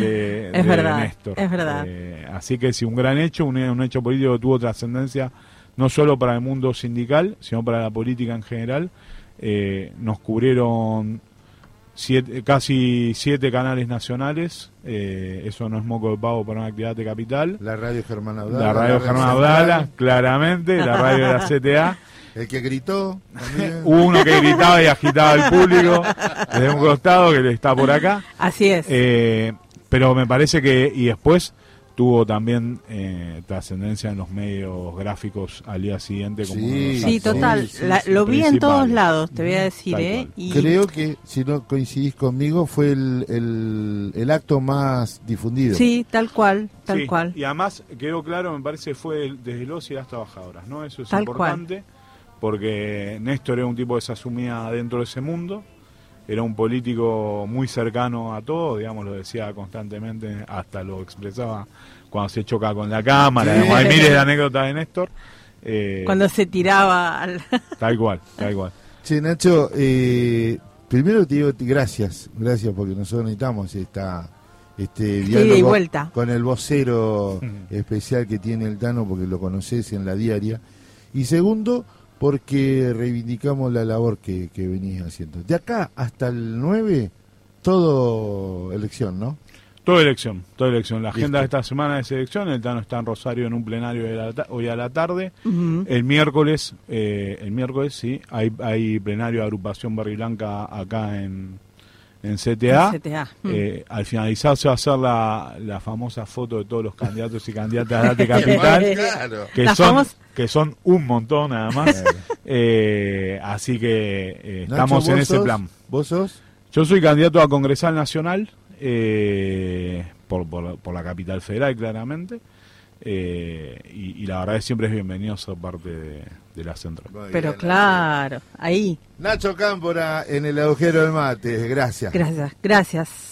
de- Es de verdad, Néstor. es verdad. Eh, así que sí, un gran hecho, un, un hecho político que tuvo trascendencia no solo para el mundo sindical, sino para la política en general. Eh, nos cubrieron siete- casi siete canales nacionales, eh, eso no es moco de pavo para una actividad de capital. La radio Germán Abdala. La radio Germán Abdala, claramente, la radio de la CTA. El que gritó. también. Hubo uno que gritaba y agitaba al público desde un costado que está por acá. Así es. Eh, pero me parece que, y después, tuvo también eh, trascendencia en los medios gráficos al día siguiente. Como Sí, Sí, total. La- lo vi en todos lados, te voy a decir, ¿eh? Y Creo que, si no coincidís conmigo, fue el, el, el acto más difundido. Sí, tal cual, tal Sí, cual. Y además quedó claro, me parece, fue el- desde los y las trabajadoras, ¿no? Eso es Tal importante, porque Néstor era un tipo que se asumía dentro de ese mundo, era un político muy cercano a todo, digamos, lo decía constantemente, hasta lo expresaba cuando se choca con la cámara, digamos, hay miles de anécdotas de Néstor. eh, Cuando se tiraba al... Tal cual, tal cual. Che, Nacho, eh, primero te digo gracias, gracias porque nosotros necesitamos esta, este y diálogo vuelta. con el vocero especial que tiene el Tano porque lo conoces en la diaria. Y segundo, porque reivindicamos la labor que, que venís haciendo. De acá hasta el 9, todo elección, ¿no? Toda elección, toda elección. La agenda Listo. de esta semana es elección. El Tano está en Rosario en un plenario de la ta- hoy a la tarde. El miércoles, eh, el miércoles sí, hay, hay plenario de agrupación Barri Blanca acá en, en CTA. Mm. Eh, al finalizar se va a hacer la, la famosa foto de todos los candidatos y candidatas de Arte Capital, Claro. que La son, que son un montón nada más. Eh, así que eh, Nacho, estamos en ¿vos ese sos? plan. ¿Vos sos? Yo soy candidato a Congresal Nacional eh, por, por, por la capital federal, claramente. Eh, y, y la verdad es que siempre es bienvenido ser parte de, de la central. Muy Pero bien, claro, ahí. Nacho. Nacho Cámpora en el agujero del mate, gracias. Gracias, gracias.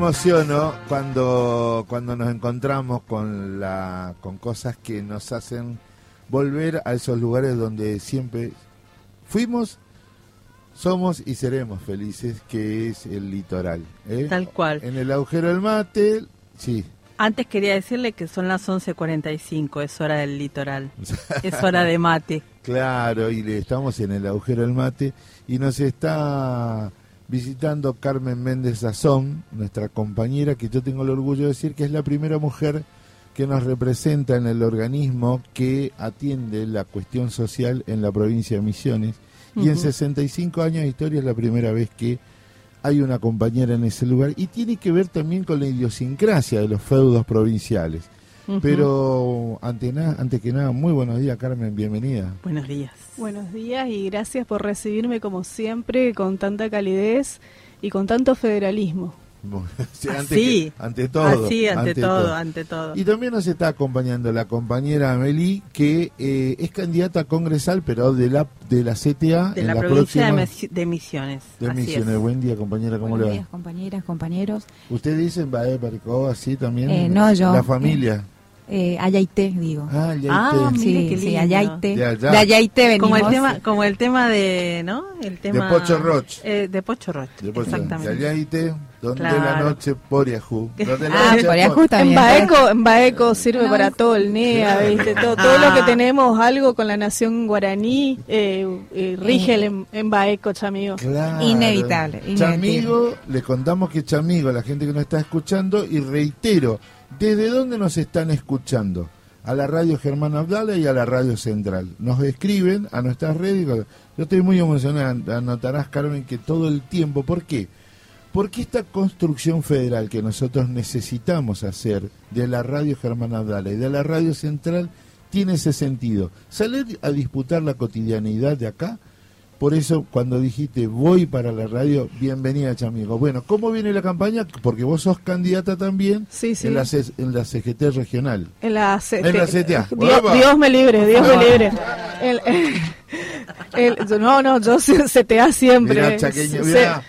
Emociono cuando, cuando nos encontramos con, la, con cosas que nos hacen volver a esos lugares donde siempre fuimos, somos y seremos felices, que es el litoral. ¿eh? Tal cual. En el agujero del mate, sí. Antes quería decirle que son las 11.45, es hora del litoral, es hora de mate. Claro, y estamos en el agujero del mate y nos está visitando Carmen Méndez Azón, nuestra compañera, que yo tengo el orgullo de decir que es la primera mujer que nos representa en el organismo que atiende la cuestión social en la provincia de Misiones. Y en Ujú. 65 años de historia es la primera vez que hay una compañera en ese lugar y tiene que ver también con la idiosincrasia de los feudos provinciales. Pero ante antes que nada, muy buenos días Carmen, bienvenida. Buenos días. Buenos días y gracias por recibirme como siempre con tanta calidez y con tanto federalismo. Sí, ante, Así. que- ante todo. Así, ante todo, ante todo. Y también nos está acompañando la compañera Amelie, que eh, es candidata congresal, pero de la de la CTA De en la, la provincia de, próxima Mis- de Misiones. de así es. Misiones. Buen día, compañera, ¿cómo Buenos le días, va? compañeras, compañeros. ¿Usted dice en Bae Baricó, así también? Eh, no, yo. La familia. Eh, Ayaité, digo. Ah, Ayaité. Ah, mire Sí, qué sí. Ayaité. De allá. De Ayaité venimos. Como el tema, como el tema de, ¿no? El tema Pocho Roch. Eh, de Pocho Roch. De Pocho- Exactamente. de Ayaité, donde Claro. la noche Poriajú. Donde la Ah, noche Poriajú por- también. En Baeco, en Baeco sirve No, para todo el NEA, Claro. ¿viste? Todo, todo lo que Ah. tenemos algo con la nación guaraní eh, eh, rige el en, en Baeco, chamigo. Claro. Inevitable, inevitable. Chamigo, le contamos que Chamigo, la gente que nos está escuchando, y reitero, ¿desde dónde nos están escuchando? A la radio Germán Abdala y a la radio Central. Nos escriben a nuestras redes. Yo estoy muy emocionado, anotarás, Carmen, que todo el tiempo, ¿por qué? Porque esta construcción federal que nosotros necesitamos hacer de la radio Germán Abdala y de la radio Central tiene ese sentido. Salir a disputar la cotidianidad de acá por eso, cuando dijiste voy para la radio, bienvenida, Chamigo. Bueno, ¿cómo viene la campaña? Porque vos sos candidata también Sí, sí. En, la, C- en la CGT regional. En la, CT. En la CTA. Dios, me libre, Dios me libre. El- el- no, no, yo CTA siempre. Mirá, chaqueño, mirá,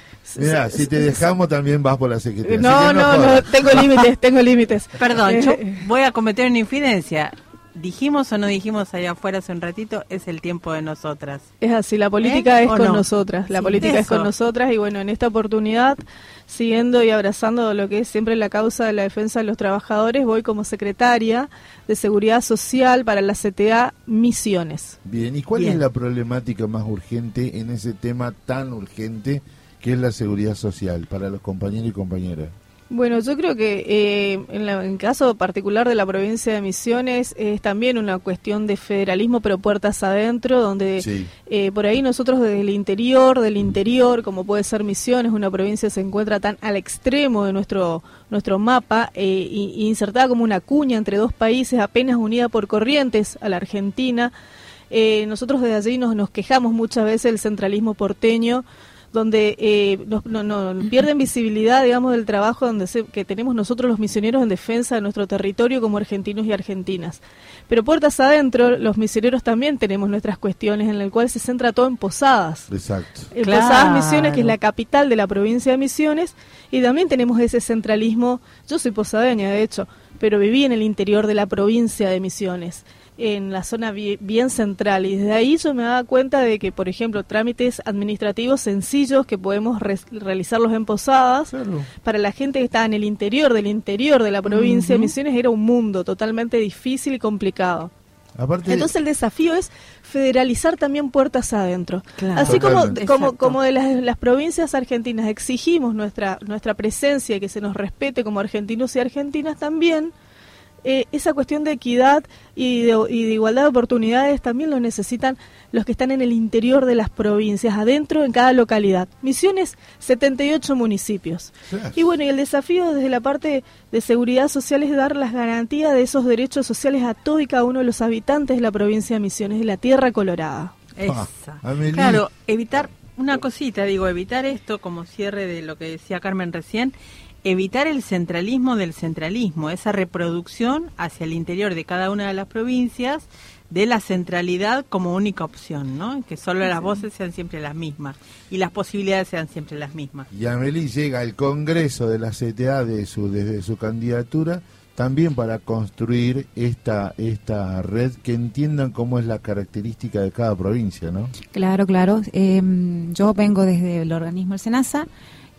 se- si te dejamos también vas por la CGT. así No, no, no, jodas. tengo límites, tengo límites. Perdón, yo voy a cometer una infidencia. Dijimos o no dijimos allá afuera hace un ratito, es el tiempo de nosotras. Es así, la política ¿Eh? es ¿O con no? nosotras, la Sí, política es con nosotras y bueno, en esta oportunidad, siguiendo y abrazando lo que es siempre la causa de la defensa de los trabajadores, voy como secretaria de Seguridad Social para la CTA Misiones. Bien, ¿y cuál Bien. es la problemática más urgente en ese tema tan urgente que es la seguridad social para los compañeros y compañeras? Bueno, yo creo que eh, en, la- en el caso particular de la provincia de Misiones es también una cuestión de federalismo, pero puertas adentro, donde Sí. eh, por ahí nosotros desde el interior, del interior, como puede ser Misiones, una provincia que se encuentra tan al extremo de nuestro nuestro mapa, eh, y- insertada como una cuña entre dos países apenas unida por corrientes a la Argentina. Eh, nosotros desde allí nos, nos quejamos muchas veces del centralismo porteño, donde eh, nos- no, no, pierden visibilidad, digamos, del trabajo donde se- que tenemos nosotros los misioneros en defensa de nuestro territorio como argentinos y argentinas. Pero puertas adentro, los misioneros también tenemos nuestras cuestiones en el cual se centra todo en Posadas. Exacto. En Claro. Posadas Misiones, que es la capital de la provincia de Misiones, y también tenemos ese centralismo. Yo soy posadeña, de hecho, pero viví en el interior de la provincia de Misiones. En la zona bi- bien central y desde ahí yo me daba cuenta de que, por ejemplo, trámites administrativos sencillos que podemos re- realizarlos en Posadas, para la gente que está en el interior del interior de la provincia de Ujú. Misiones era un mundo totalmente difícil y complicado. Aparte, Entonces el desafío es federalizar también puertas adentro. Claro. Así como, Totalmente. como, como de las, las provincias argentinas exigimos nuestra, nuestra presencia y que se nos respete como argentinos y argentinas también, eh, esa cuestión de equidad y de, y de igualdad de oportunidades también lo necesitan los que están en el interior de las provincias, adentro en cada localidad. Misiones, 78 municipios. Y bueno, y el desafío desde la parte de seguridad social es dar las garantías de esos derechos sociales a todo y cada uno de los habitantes de la provincia de Misiones, de la Tierra Colorada. Esa. Amelie. Claro, evitar una cosita, digo, evitar esto como cierre de lo que decía Carmen recién, evitar el centralismo del centralismo, esa reproducción hacia el interior de cada una de las provincias de la centralidad como única opción, ¿no? Que solo las voces sean siempre las mismas y las posibilidades sean siempre las mismas. Y Amelie llega al Congreso de la CTA de su, desde su candidatura también para construir esta, esta red que entiendan cómo es la característica de cada provincia, ¿no? Claro, claro. Eh, yo vengo desde el organismo El Senasa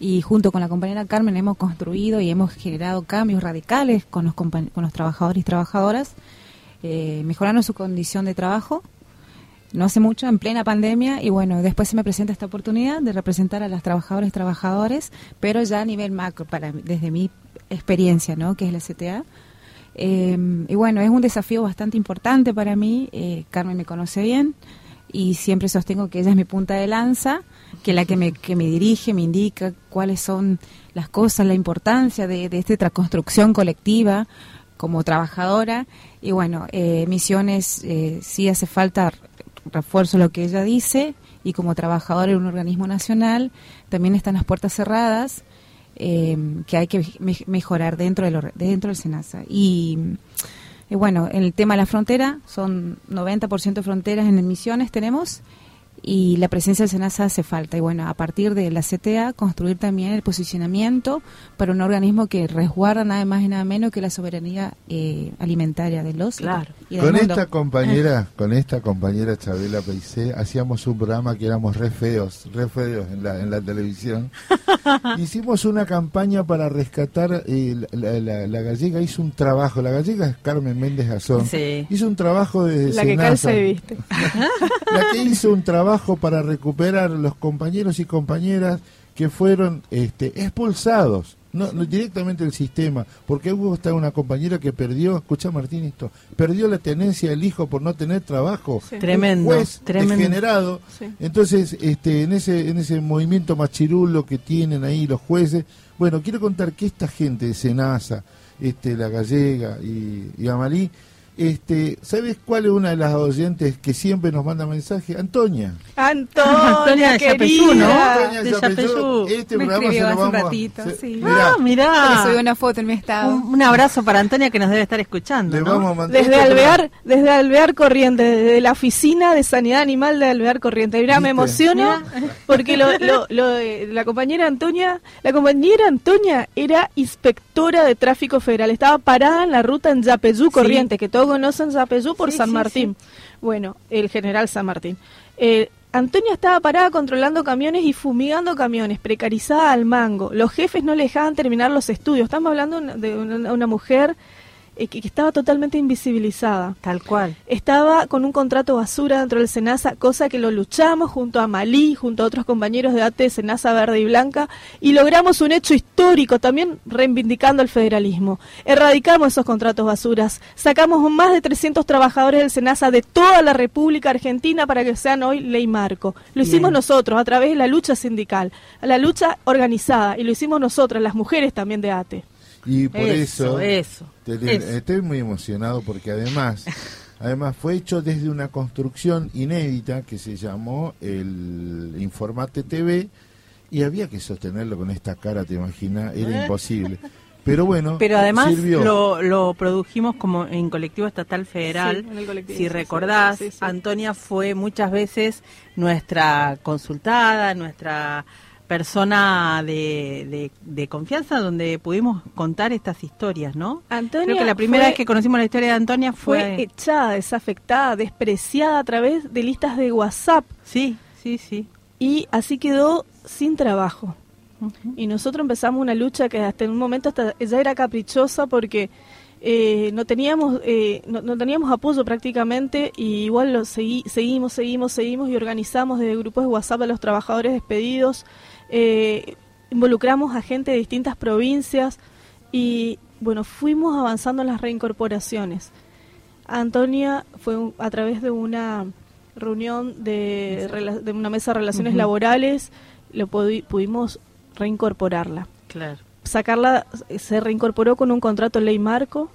y junto con la compañera Carmen hemos construido y hemos generado cambios radicales con los, con los trabajadores y trabajadoras, eh, mejorando su condición de trabajo. No hace mucho, en plena pandemia, y bueno, después se me presenta esta oportunidad de representar a las trabajadoras y trabajadores, pero ya a nivel macro, para, desde mi experiencia, ¿no? Que es la CTA. Eh, y bueno, es un desafío bastante importante para mí. eh, Carmen me conoce bien y siempre sostengo que ella es mi punta de lanza, que la que me, que me dirige, me indica cuáles son las cosas, la importancia de, de esta construcción colectiva como trabajadora. Y bueno, eh, Misiones eh, sí hace falta refuerzo lo que ella dice y como trabajadora en un organismo nacional también están las puertas cerradas eh, que hay que me- mejorar dentro del, dentro del SENASA. Y, y bueno, en el tema de la frontera, son 90% fronteras en Misiones tenemos y la presencia del SENASA hace falta. Y bueno, a partir de la CTA, construir también el posicionamiento para un organismo que resguarda nada más y nada menos que la soberanía eh, alimentaria de los y del Con mundo. esta compañera, con esta compañera Chabela Peicé, hacíamos un programa que éramos re feos, re feos en la, en la televisión. Hicimos una campaña para rescatar, eh, la, la- la gallega hizo un trabajo, la gallega es Carmen Méndez Gazón, Sí. hizo un trabajo desde La que Senasa. calza y viste. la que hizo un trabajo para recuperar los compañeros y compañeras que fueron este, expulsados, no, no, directamente del sistema, porque hubo hasta una compañera que perdió, escucha Martín esto, perdió la tenencia del hijo por no tener trabajo, Sí. Un Tremendo, juez tremendo. degenerado, Sí. entonces este, en ese en ese movimiento machirulo que tienen ahí los jueces, bueno, quiero contar que esta gente de Senasa, este, la gallega y, y Amalí, este, ¿sabes cuál es una de las oyentes que siempre nos manda mensaje? Antonia. Antonia, Antonia de. ¿no? Antonia De Yapeyú. Yapeyú. Este Me programa se lo hace un vamos a- ratito, se- sí. mirá, Ah, mirá. Le subí una foto en mi estado. Un, un abrazo para Antonia que nos debe estar escuchando. le ¿no? vamos a mandar Desde Alvear, desde Alvear Corrientes, desde la oficina de sanidad animal de Alvear Corrientes. Mirá, me ¿Viste? emociono porque lo, lo- lo de la compañera Antonia, la compañera Antonia era inspectora de tráfico federal, estaba parada en la ruta en Yapeyú Corrientes, que todos conocen Yapeyú por Sí, San sí, Martín. Bueno, el general San Martín. Eh, Antonia estaba parada controlando camiones y fumigando camiones, precarizada al mango. Los jefes no le dejaban terminar los estudios. Estamos hablando una- de una mujer eh, que, que estaba totalmente invisibilizada. Tal cual. Estaba con un contrato basura dentro del Senasa, cosa que lo luchamos junto a Malí, junto a otros compañeros de ATE, Senasa Verde y Blanca, y logramos un hecho histórico también reivindicando el federalismo. Erradicamos esos contratos basuras, sacamos más de 300 trabajadores del Senasa de toda la República Argentina para que sean hoy ley marco. Lo hicimos Bien. nosotros a través de la lucha sindical, la lucha organizada, y lo hicimos nosotras, las mujeres también de ATE. Y por Eso, eso, eso, te- eso. estoy muy emocionado porque además, además fue hecho desde una construcción inédita que se llamó el Informate TV y había que sostenerlo con esta cara, te imaginas, era ¿Eh? imposible. Pero bueno, Pero además sirvió. lo, lo produjimos como en colectivo estatal federal. Sí, en el colectivo, si sí, recordás, sí, sí. Antonia fue muchas veces nuestra consultada, nuestra persona de, de, de confianza donde pudimos contar estas historias, ¿no? Antonia Creo que la primera fue- vez que conocimos la historia de Antonia fue fue... echada, desafectada, despreciada a través de listas de WhatsApp. Sí, sí, sí. Y así quedó sin trabajo. Y nosotros empezamos una lucha que hasta en un momento hasta ella era caprichosa porque eh, no teníamos eh, no, no teníamos apoyo prácticamente y igual lo segui- seguimos, seguimos, seguimos y organizamos desde grupos de WhatsApp a los trabajadores despedidos, eh, involucramos a gente de distintas provincias y bueno, fuimos avanzando en las reincorporaciones. Antonia fue un- a través de una reunión de, rela- de una mesa de relaciones laborales, lo pudi- pudimos reincorporarla. Claro. Sacarla, se reincorporó con un contrato ley marco.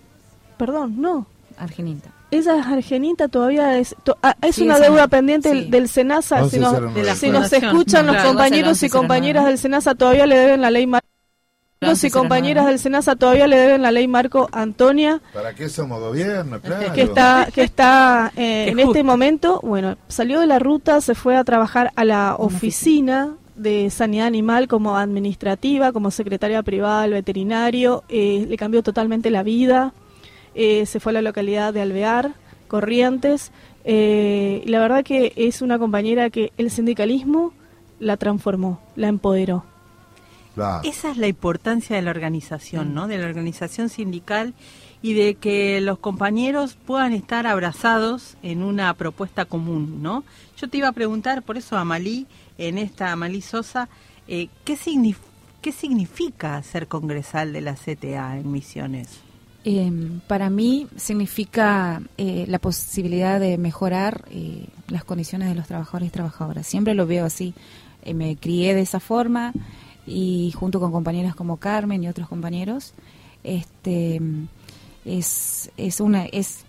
Perdón, no. Argenita. Esa es argenita, todavía es, to- ah, es Sí, una esa deuda no. pendiente del, Sí. del SENASA. Si nos, 1109. De la si nos escuchan los Claro, compañeros y 1109. compañeras del SENASA, todavía le deben la ley marco. Los y 1109. compañeras del SENASA todavía le deben la ley marco Antonia. ¿Para qué somos gobierno? Claro. que está que está eh, en justo. este momento bueno salió de la ruta se fue a trabajar a la oficina de sanidad animal como administrativa como secretaria privada del veterinario eh, le cambió totalmente la vida eh, se fue a la localidad de Alvear Corrientes eh, y la verdad que es una compañera que el sindicalismo la transformó la empoderó Claro. Esa es la importancia de la organización, ¿no? De la organización sindical y de que los compañeros puedan estar abrazados en una propuesta común, ¿no? Yo te iba a preguntar, por eso Amalí, en esta Amalí Sosa, eh, ¿qué, signif- ¿qué significa ser congresal de la CTA en Misiones? Eh, para mí significa eh, la posibilidad de mejorar eh, las condiciones de los trabajadores y trabajadoras. Siempre lo veo así. Eh, me crié de esa forma y junto con compañeras como Carmen y otros compañeros, este es, es una es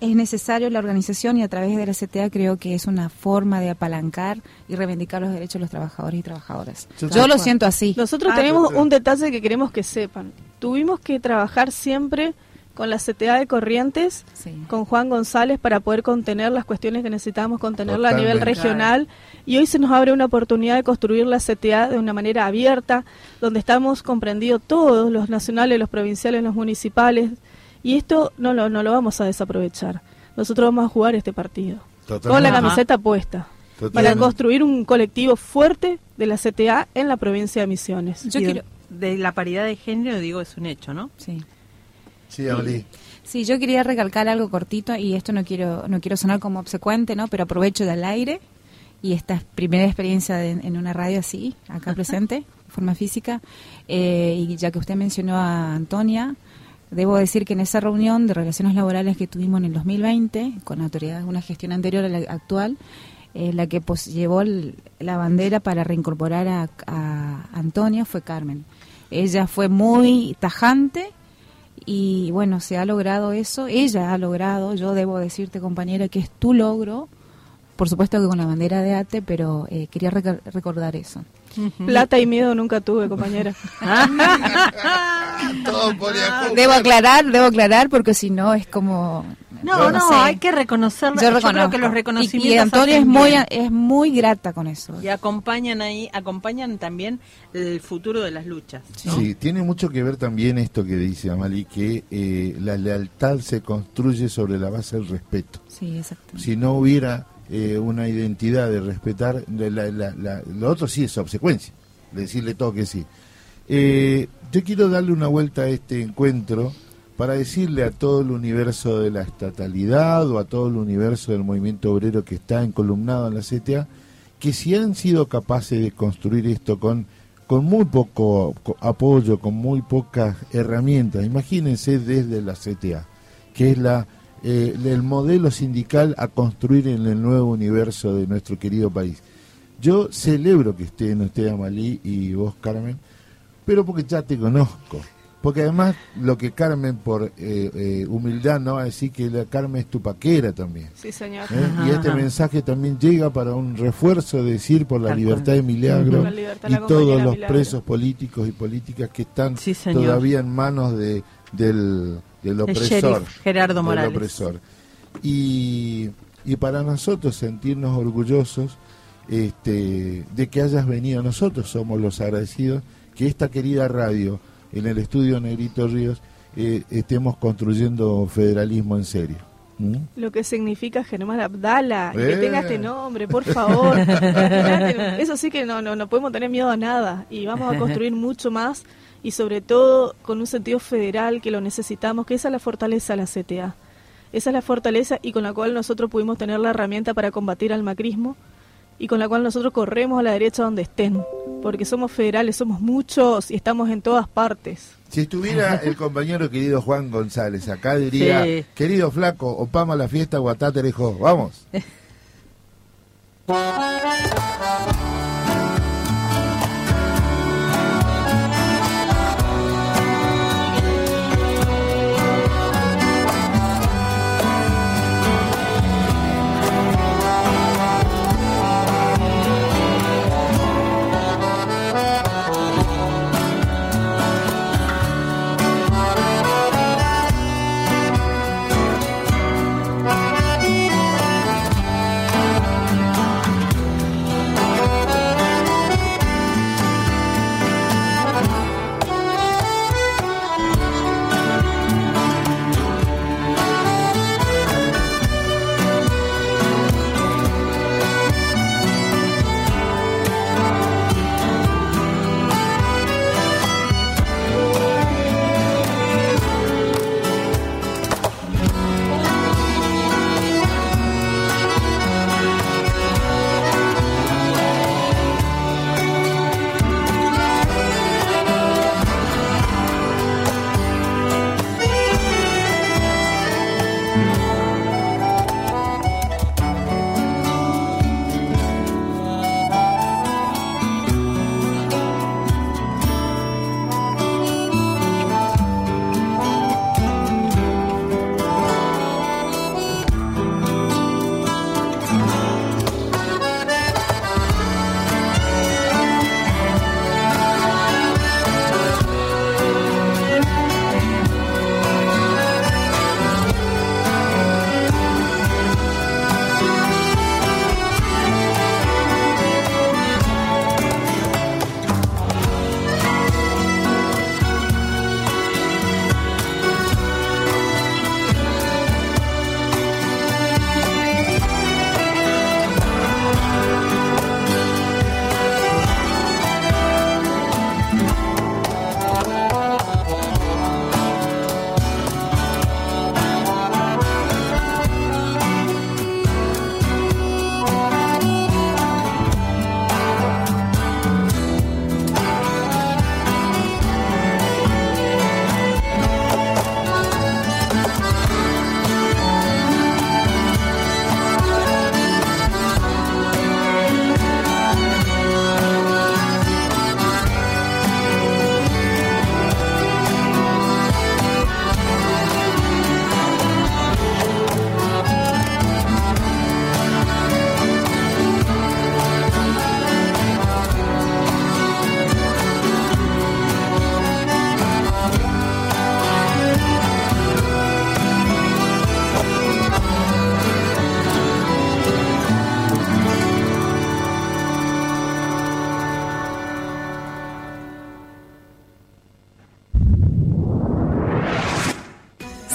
es necesario la organización y a través de la CTA creo que es una forma de apalancar y reivindicar los derechos de los trabajadores y trabajadoras. Yo Yo lo cual. siento así. Nosotros Ah, tenemos un detalle que queremos que sepan. Tuvimos que trabajar siempre con la CTA de Corrientes, Sí. con Juan González, para poder contener las cuestiones que necesitábamos contenerla a nivel regional. Y hoy se nos abre una oportunidad de construir la CTA de una manera abierta, donde estamos comprendidos todos, los nacionales, los provinciales, los municipales. Y esto no lo, no lo vamos a desaprovechar. Nosotros vamos a jugar este partido. Con la camiseta puesta. Para construir un colectivo fuerte de la CTA en la provincia de Misiones. Yo quiero- De la paridad de género, digo, es un hecho, ¿no? Sí. Sí. Sí, yo quería recalcar algo cortito y esto no quiero no quiero sonar como obsecuente, ¿no? Pero aprovecho del aire y esta primera experiencia de- en una radio así, acá presente, de forma física, eh, y ya que usted mencionó a Antonia, debo decir que en esa reunión de relaciones laborales que tuvimos en el 2020 con autoridades, una gestión anterior a la actual, eh, la que pues, llevó el- la bandera para reincorporar a, a Antonia fue Carmen. Ella fue muy tajante y bueno, se ha logrado eso, ella ha logrado, yo debo decirte compañera que es tu logro, por supuesto que con la bandera de ATE, pero eh, quería reca- recordar eso. Plata y miedo nunca tuve, compañera. Debo aclarar, debo aclarar porque si no es como... No, no, sé. hay que reconocerlo. Yo Yo, creo que los Y- reconocimientos y, Antonia es muy, bien. es muy grata con eso. y acompañan ahí, acompañan también el futuro de las luchas. ¿no? Sí, tiene mucho que ver también esto que dice Amalí, que eh, la lealtad se construye sobre la base del respeto. Sí, exacto. Si no hubiera eh, una identidad de respetar, la- la- la- la- lo otro sí es obsecuencia, de decirle todo que sí. Eh, yo quiero darle una vuelta a este encuentro para decirle a todo el universo de la estatalidad o a todo el universo del movimiento obrero que está encolumnado en la CTA, que si han sido capaces de construir esto con, con muy poco co- apoyo, con muy pocas herramientas, imagínense desde la CTA, que es la, eh, el modelo sindical a construir en el nuevo universo de nuestro querido país. Yo celebro que estén usted, Amalí, y vos, Carmen, pero porque ya te conozco. Porque además lo que Carmen por eh, eh, humildad no va a decir que la Carmen es tu paquera también. Sí, señor. ¿eh? Y este Ajá. mensaje también llega para un refuerzo de decir por la Tal libertad de Milagro libertad y todos los Milagro. presos políticos y políticas que están Sí, todavía en manos de, del, del opresor. Gerardo del Morales. opresor. Y, y para nosotros sentirnos orgullosos este, de que hayas venido. Nosotros somos los agradecidos que esta querida radio en el estudio Negrito Ríos eh, estemos construyendo federalismo en serio. ¿Mm? Lo que significa Germán Abdala, que Eh. tenga este nombre, por favor. Eso sí que no, no, no podemos tener miedo a nada y vamos a construir mucho más y sobre todo con un sentido federal que lo necesitamos, que esa es la fortaleza de la CTA. Esa es la fortaleza y con la cual nosotros pudimos tener la herramienta para combatir al macrismo y con la cual nosotros corremos a la derecha donde estén, porque somos federales, somos muchos y estamos en todas partes. Si estuviera el compañero querido Juan González acá, diría, Sí. querido flaco, opama la fiesta, guatá terejo, vamos.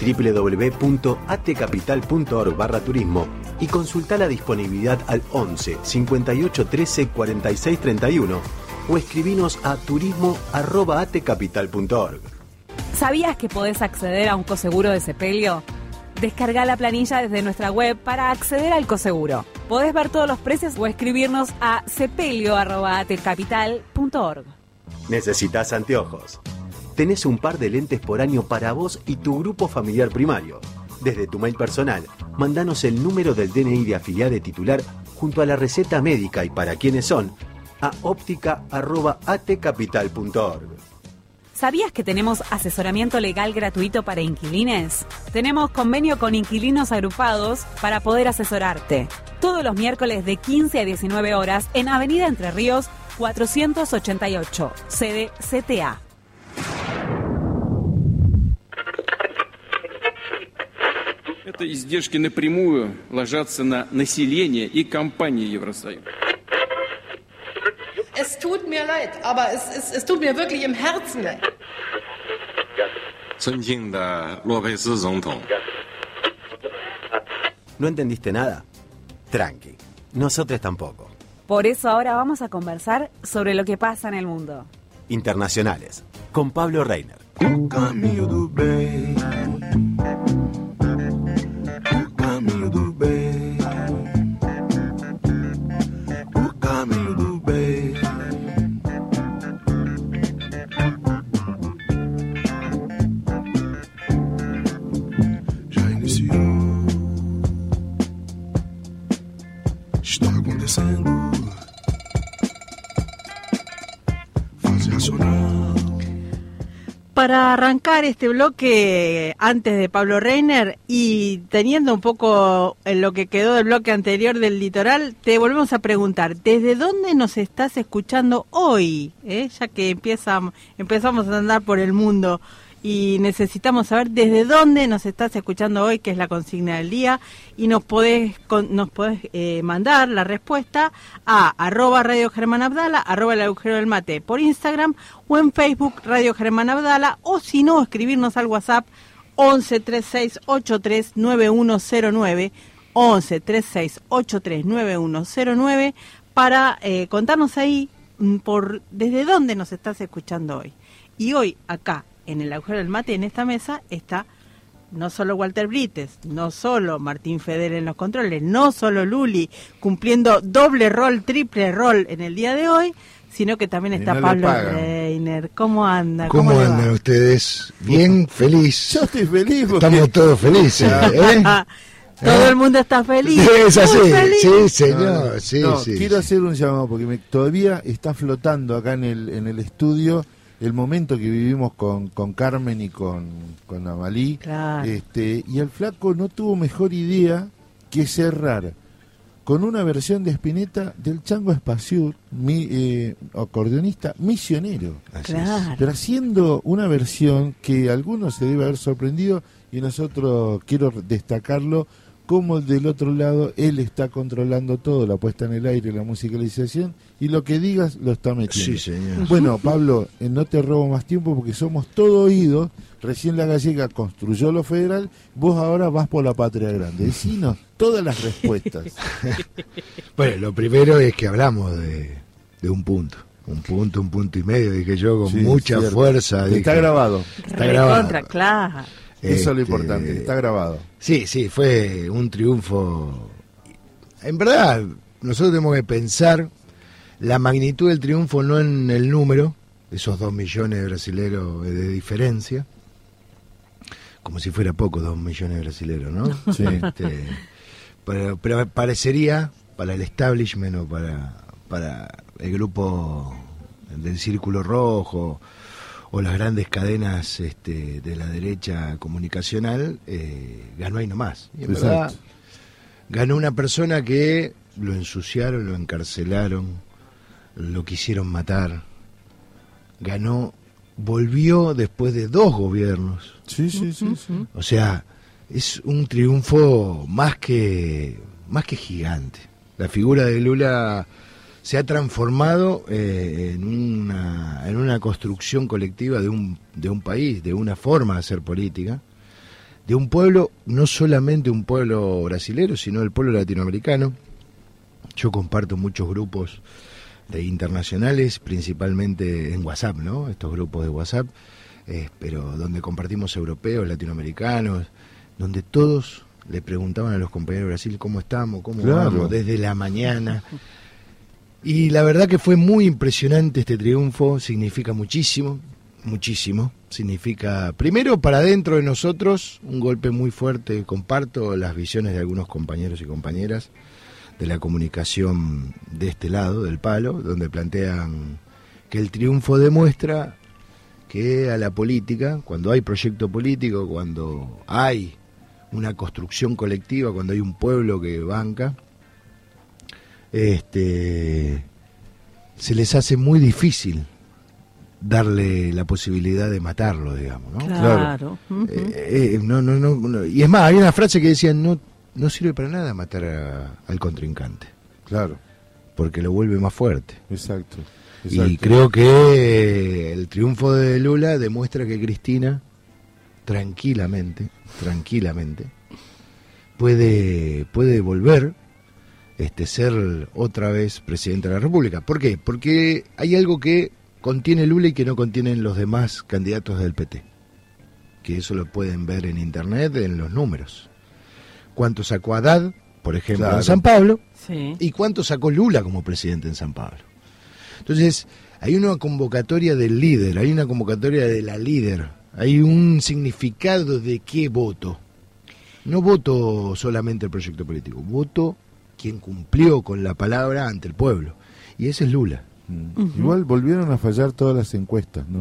www.atcapital.org barra turismo y consulta la disponibilidad al 11 58 13 46 31 o escribinos a turismo.atcapital.org. ¿Sabías que podés acceder a un coseguro de sepelio? Descarga la planilla desde nuestra web para acceder al coseguro. Podés ver todos los precios o escribirnos a sepelio.atcapital.org. ¿Necesitas anteojos? Tenés un par de lentes por año para vos y tu grupo familiar primario. Desde tu mail personal, mandanos el número del DNI de afiliado titular junto a la receta médica y para quienes son a óptica.atcapital.org. ¿Sabías que tenemos asesoramiento legal gratuito para inquilines? Tenemos convenio con inquilinos agrupados para poder asesorarte. Todos los miércoles de 15 a 19 horas en Avenida Entre Ríos 488, sede CTA. Это издержки напрямую ложатся на население и компании Евросоюза. Es tut mir leid, aber es, es, es tut mir wirklich im Herzen leid. 尊敬的洛佩斯总统， ¿No entendiste nada? Tranqui. Nosotros tampoco. Por eso ahora vamos a conversar sobre lo que pasa en el mundo. Internacionales. Con Pablo Reiner. caminho do bem. O caminho do bem. O caminho do bem. Já iniciou. Está acontecendo. Para arrancar este bloque antes de Pablo Reiner y teniendo un poco en lo que quedó del bloque anterior del litoral, te volvemos a preguntar, ¿desde dónde nos estás escuchando hoy? eh? Ya que empieza, empezamos a andar por el mundo y necesitamos saber desde dónde nos estás escuchando hoy, que es la consigna del día, y nos podés, nos podés eh, mandar la respuesta a arroba Radio Germán Abdala, arroba el agujero del mate por Instagram o en Facebook Radio Germán Abdala, o si no, escribirnos al WhatsApp 11 36 83 9109 11 36 83 9109 para eh, contarnos ahí mm, por desde dónde nos estás escuchando hoy. Y hoy acá en el agujero del mate en esta mesa está no solo Walter Brites, no solo Martín Feder en los controles, no solo Luli cumpliendo doble rol, triple rol en el día de hoy, sino que también está no Pablo. Reiner. ¿Cómo anda? ¿Cómo, va? andan ustedes? Bien, feliz. Yo estoy feliz porque... Estamos todos felices, ¿eh? Todo el mundo está feliz. Es así, feliz. sí, señor, No, sí, no, sí. quiero hacer un llamado porque me- todavía está flotando acá en el, en el estudio el momento que vivimos con, con Carmen y con, con Amalí. Claro. Este, y el flaco no tuvo mejor idea que cerrar con una versión de Spinetta del Chango Espaciur, mi, eh, acordeonista misionero. Claro. Pero haciendo una versión que algunos se debe haber sorprendido y nosotros quiero destacarlo como del otro lado él está controlando todo, la puesta en el aire, la musicalización y lo que digas lo está metiendo. Sí, señor. Bueno, Pablo, eh, no te robo más tiempo porque somos todo oídos. Recién la gallega construyó lo federal, vos ahora vas por la patria grande. Decinos todas las respuestas. Bueno, lo primero es que hablamos de, de un punto. Un punto, un punto y medio, dije yo, con Sí, mucha cierto. fuerza. Está dije. grabado. Está grabado. Recontra, claro. Eso es lo Este, importante, está grabado. Sí, sí, fue un triunfo. En verdad, nosotros tenemos que pensar la magnitud del triunfo no en el número, esos dos millones de brasileros de diferencia, como si fuera poco dos millones de brasileros, ¿no? Sí. Este, pero, pero parecería para el establishment o para, para el grupo del Círculo Rojo o las grandes cadenas este, de la derecha comunicacional, eh, ganó ahí nomás. Y en Exacto. verdad, ganó una persona que lo ensuciaron, lo encarcelaron, lo quisieron matar. Ganó, volvió después de dos gobiernos. Sí, sí, sí, sí. O sea, es un triunfo más que más que gigante. La figura de Lula se ha transformado eh, en una en una construcción colectiva de un de un país, de una forma de hacer política, de un pueblo, no solamente un pueblo brasilero, sino el pueblo latinoamericano. Yo comparto muchos grupos de internacionales, principalmente en WhatsApp, ¿no? Estos grupos de WhatsApp, eh, pero donde compartimos europeos, latinoamericanos, donde todos le preguntaban a los compañeros de Brasil cómo estamos, cómo Claro. vamos, desde la mañana. Y la verdad que fue muy impresionante este triunfo, significa muchísimo, muchísimo. Significa, primero para dentro de nosotros, un golpe muy fuerte, comparto las visiones de algunos compañeros y compañeras de la comunicación de este lado, del palo, donde plantean que el triunfo demuestra que a la política, cuando hay proyecto político, cuando hay una construcción colectiva, cuando hay un pueblo que banca, este, se les hace muy difícil darle la posibilidad de matarlo, digamos, ¿no? Claro. Eh, eh, no, no, no, no. Y es más, hay una frase que decía, no, no sirve para nada matar a- al contrincante. Claro. Porque lo vuelve más fuerte. Exacto. Y creo que el triunfo de Lula demuestra que Cristina, tranquilamente, tranquilamente, puede, puede volver este ser otra vez presidente de la República. ¿Por qué? Porque hay algo que contiene Lula y que no contienen los demás candidatos del PT. Que eso lo pueden ver en internet, en los números. ¿Cuánto sacó Haddad, por ejemplo, Claro. en San Pablo? Sí. ¿Y cuánto sacó Lula como presidente en San Pablo? Entonces, hay una convocatoria del líder, hay una convocatoria de la líder, hay un significado de qué voto. No voto solamente el proyecto político, voto quien cumplió con la palabra ante el pueblo. Y ese es Lula. Igual volvieron a fallar todas las encuestas, ¿no?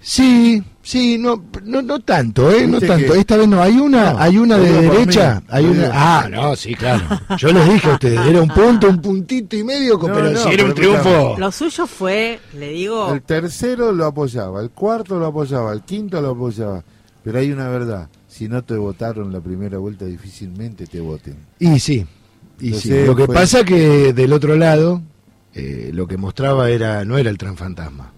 Sí, sí, no, no, no tanto, ¿eh? No tanto. que- Esta vez no. Hay una, No, hay una de derecha, hay una. Ah, no, sí, claro. Yo les dije a ustedes, era un punto, un puntito y medio, No, pero no, si era un triunfo. Lo suyo fue, le digo, El tercero lo apoyaba, el cuarto lo apoyaba, el quinto lo apoyaba. Pero hay una verdad, si no te votaron la primera vuelta, difícilmente te voten. Y sí, y sí. Lo que fue- pasa que del otro lado, eh, lo que mostraba era no era el transfantasma,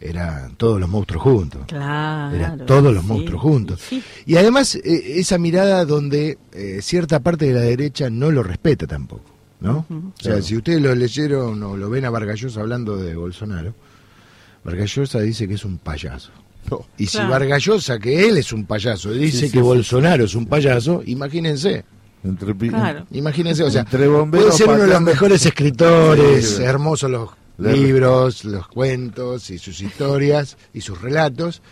eran todos los monstruos juntos. claro. Eran todos los sí. monstruos juntos. Sí. Y además, eh, esa mirada donde eh, cierta parte de la derecha no lo respeta tampoco, ¿no? O sea, Claro. si ustedes lo leyeron o lo ven a Vargallosa hablando de Bolsonaro, Vargallosa dice que es un payaso. Y si. Vargallosa, que él es un payaso, dice Sí, sí, que sí, Bolsonaro es un payaso, imagínense. Entre, Claro. Imagínense, o sea, Entre bomberos puede ser uno de los mejores escritores, Sí, hermosos los libros, los cuentos y sus historias y sus relatos,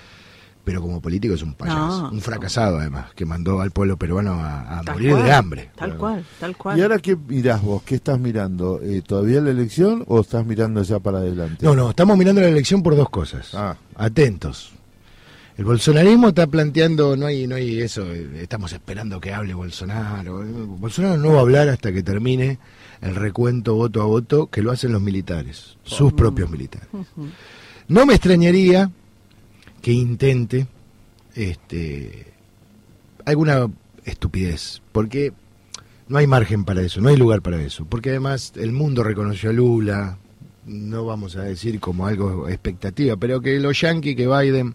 pero como político es un payaso, No. un fracasado además, que mandó al pueblo peruano a, morir cual, de hambre. Tal cual, tal cual. ¿Y ahora qué mirás vos? ¿Qué estás mirando? Eh, ¿Todavía la elección o estás mirando ya para adelante? No, no, estamos mirando la elección por dos cosas. Ah. Atentos. El bolsonarismo está planteando, no hay, no hay eso, estamos esperando que hable Bolsonaro. Bolsonaro no va a hablar hasta que termine el recuento voto a voto que lo hacen los militares, sus propios militares. No me extrañaría que intente este alguna estupidez, porque no hay margen para eso, no hay lugar para eso, porque además el mundo reconoció a Lula, no vamos a decir como algo expectativa, pero que los yanquis, que Biden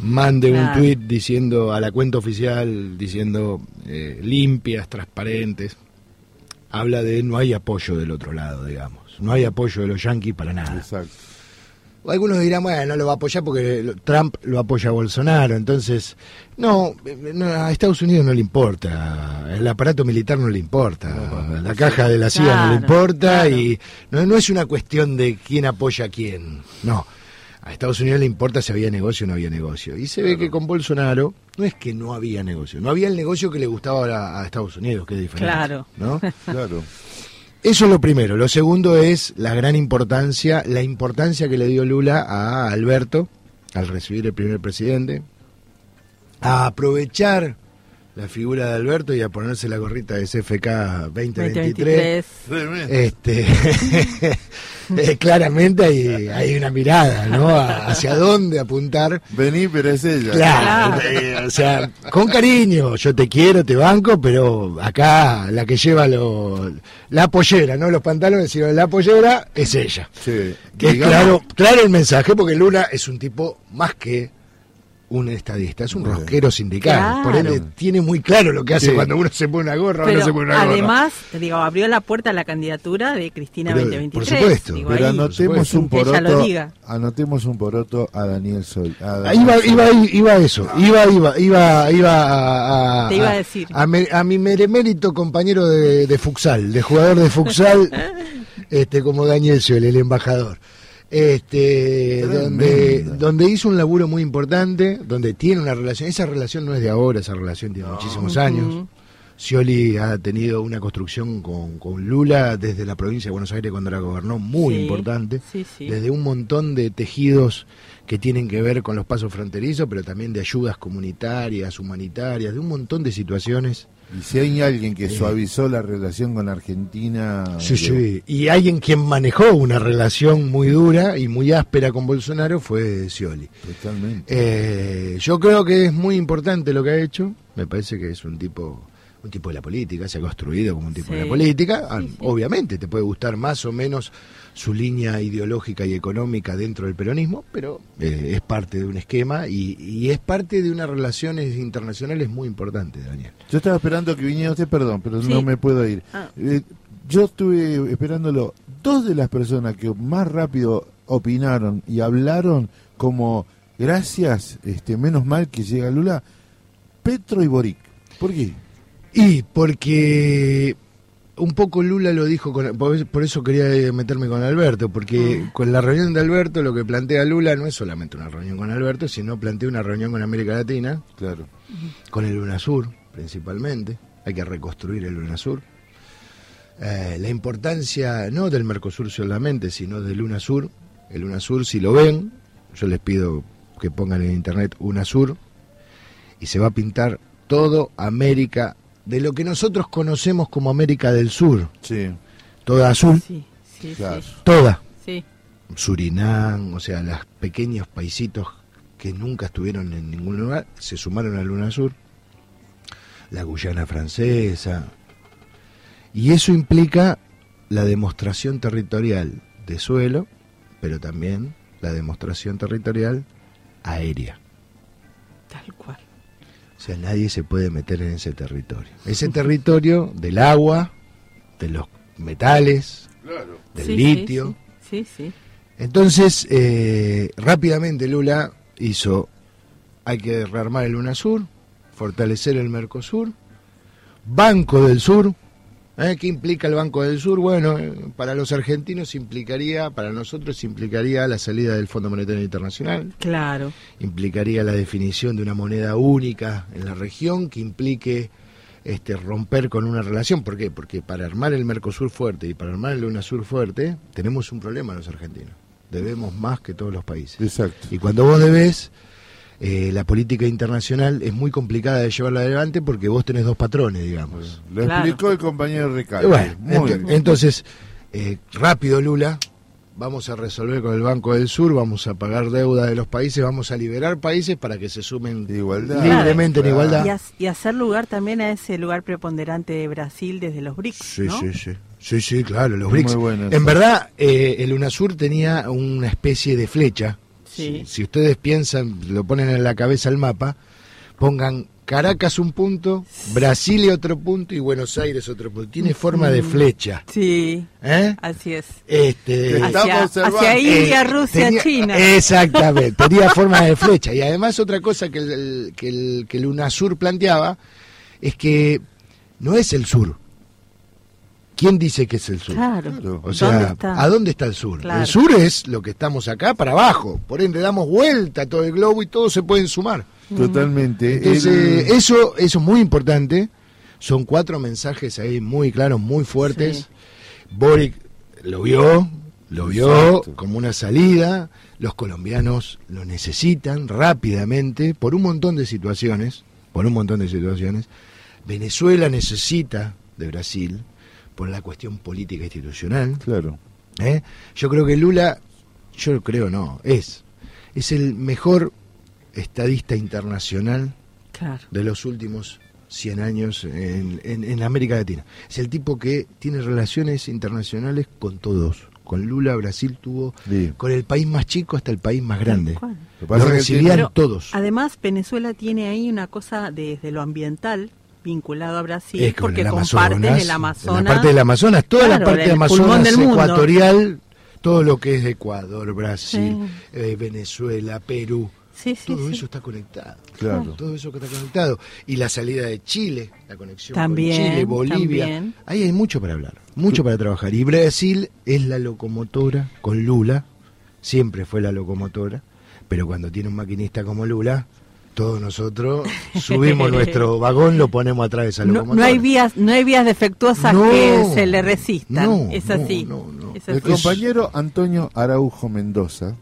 mande un tuit diciendo a la cuenta oficial, diciendo eh, limpias, transparentes, habla de no hay apoyo del otro lado, digamos, no hay apoyo de los yanquis para nada. Exacto. Algunos dirán, bueno, no lo va a apoyar porque Trump lo apoya a Bolsonaro. Entonces, no, no, a Estados Unidos no le importa, el aparato militar no le importa, la caja de la CIA no le importa claro. y no, no es una cuestión de quién apoya a quién, no. A Estados Unidos le importa si había negocio o no había negocio. Y se ve que con Bolsonaro no es que no había negocio, no había el negocio que le gustaba a, a Estados Unidos, que es diferente. Claro. ¿no? Claro. Eso es lo primero. Lo segundo es la gran importancia, la importancia que le dio Lula a Alberto al recibir el primer presidente, a aprovechar la figura de Alberto y a ponerse la gorrita de CFK 2023. 2023. Este, eh, claramente hay, hay una mirada, ¿no? A- hacia dónde apuntar. Vení, pero es ella. Claro, eh, o sea, con cariño, yo te quiero, te banco, pero acá la que lleva lo, la pollera, no los pantalones, sino la pollera, es ella. Sí. Que es claro, claro el mensaje, porque Lula es un tipo más que un estadista, es un rosquero sindical. Claro. Por ende, tiene muy claro lo que hace Sí. cuando uno se pone una gorra o no Pero se pone una gorra. además, digo, abrió la puerta a la candidatura de Cristina Pero, 2023. por supuesto. digo, Pero ahí, anotemos un que ella lo poroto, diga. anotemos un poroto a Daniel Sol. a Daniel Iba, Sol. iba, iba a eso, iba, iba, iba, iba a, a- Te iba a decir. a, me- a mi meremérito compañero de, de futsal, de jugador de futsal, este, como Daniel Sciol, el embajador. Este, donde, donde hizo un laburo muy importante, donde tiene una relación, esa relación no es de ahora, esa relación tiene muchísimos años, Scioli ha tenido una construcción con, con Lula desde la provincia de Buenos Aires cuando la gobernó muy Sí, importante, sí, sí. desde un montón de tejidos que tienen que ver con los pasos fronterizos, pero también de ayudas comunitarias, humanitarias, de un montón de situaciones. Y si hay alguien que suavizó la relación con Argentina. Sí, digo, sí. Y alguien quien manejó una relación muy dura y muy áspera con Bolsonaro fue Scioli. Totalmente. Eh, yo creo que es muy importante lo que ha hecho. Me parece que es un tipo, un tipo de la política, se ha construido como un tipo de la Sí. política. Ah, Obviamente te puede gustar más o menos su línea ideológica y económica dentro del peronismo, pero eh, es parte de un esquema y, y es parte de unas relaciones internacionales muy importantes, Daniel. Yo estaba esperando que viniera usted, perdón, pero Sí. no me puedo ir. Ah. Eh, yo estuve esperándolo. Dos de las personas que más rápido opinaron y hablaron como gracias, este, menos mal que llega Lula, Petro y Boric. ¿Por qué? Y porque un poco Lula lo dijo, con, por eso- quería meterme con Alberto, porque con la reunión de Alberto lo que plantea Lula no es solamente una reunión con Alberto, sino plantea una reunión con América Latina, Claro. con el UNASUR principalmente, hay que reconstruir el UNASUR. Eh, la importancia no del Mercosur solamente, sino del UNASUR. El UNASUR, si lo ven, yo les pido que pongan en internet UNASUR y se va a pintar todo América, de lo que nosotros conocemos como América del Sur. Sí. Toda azul, Sí, sí, Claro. sí. toda. Sí. Surinam, o sea, los pequeños paisitos que nunca estuvieron en ningún lugar, se sumaron al UNASUR, la Guyana francesa, y eso implica la demostración territorial de suelo, pero también la demostración territorial aérea. Tal cual. O sea, nadie se puede meter en ese territorio. Ese territorio del agua, de los metales, del Sí, sí, litio. Sí, sí. Entonces, eh, rápidamente Lula hizo, hay que rearmar el UNASUR, fortalecer el Mercosur, Banco del Sur. ¿Eh? ¿Qué implica el Banco del Sur? Bueno, eh, para los argentinos implicaría, para nosotros implicaría la salida del Fondo Monetario Internacional, Claro. implicaría la definición de una moneda única en la región que implique este, romper con una relación. ¿Por qué? Porque para armar el Mercosur fuerte y para armar el UNASUR fuerte, tenemos un problema los argentinos. Debemos más que todos los países. Exacto. Y cuando vos debés, eh, la política internacional es muy complicada de llevarla adelante porque vos tenés dos patrones, digamos. Lo explicó el compañero Ricardo. Y bueno, Muy ent- bien. entonces, eh, rápido Lula, vamos a resolver con el Banco del Sur, vamos a pagar deuda de los países, vamos a liberar países para que se sumen libremente en igualdad. Y, ha- y hacer lugar también a ese lugar preponderante de Brasil desde los BRICS, Sí, ¿no? sí, sí. Sí, sí, claro, los Muy BRICS. bueno en verdad, eh, el UNASUR tenía una especie de flecha. Sí. Si, si ustedes piensan, lo ponen en la cabeza el mapa, pongan Caracas un punto, Brasilia otro punto y Buenos Aires otro punto. Tiene forma de flecha. Sí. ¿Eh? Así es. Este, Hacia, hacia India, Eh, Rusia, tenía- China. Exactamente, tenía forma de flecha. Y además otra cosa que el, que el, que el UNASUR planteaba es que no es el sur. ¿Quién dice que es el sur? Claro. O ¿Dónde sea, está? ¿a dónde está el sur? Claro. El sur es lo que estamos acá para abajo. Por ende, damos vuelta a todo el globo y todos se pueden sumar. Totalmente. Entonces, El- eso, eso es muy importante. Son cuatro mensajes ahí muy claros, muy fuertes. Boric lo vio, lo vio Exacto. como una salida. Los colombianos lo necesitan rápidamente por un montón de situaciones. Por un montón de situaciones. Venezuela necesita de Brasil por la cuestión política institucional. Claro. ¿eh? Yo creo que Lula, yo creo no, es, es el mejor estadista internacional Claro. de los últimos 100 años en, en- en América Latina. Es el tipo que tiene relaciones internacionales con todos. Con Lula Brasil tuvo Sí. con el país más chico hasta el país más grande. Lo recibían todos. Además, Venezuela tiene ahí una cosa desde lo ambiental vinculado a Brasil, Es que porque el comparten Amazonas, el Amazonas. La parte del Amazonas, toda Claro, la parte el del Amazonas del ecuatorial, todo lo que es Ecuador, Brasil, Sí. eh, Venezuela, Perú, Sí, sí, todo sí. eso está conectado. Claro. Todo eso que está conectado. Y la salida de Chile, la conexión También, con Chile, Bolivia. también. Ahí hay mucho para hablar, mucho para trabajar. Y Brasil es la locomotora con Lula, siempre fue la locomotora, pero cuando tiene un maquinista como Lula, todos nosotros subimos nuestro vagón, lo ponemos atrás de esa No, locomotora. no hay vías, no hay vías defectuosas No, que se le resistan. no, es así. Es El compañero Antonio Araujo Mendoza,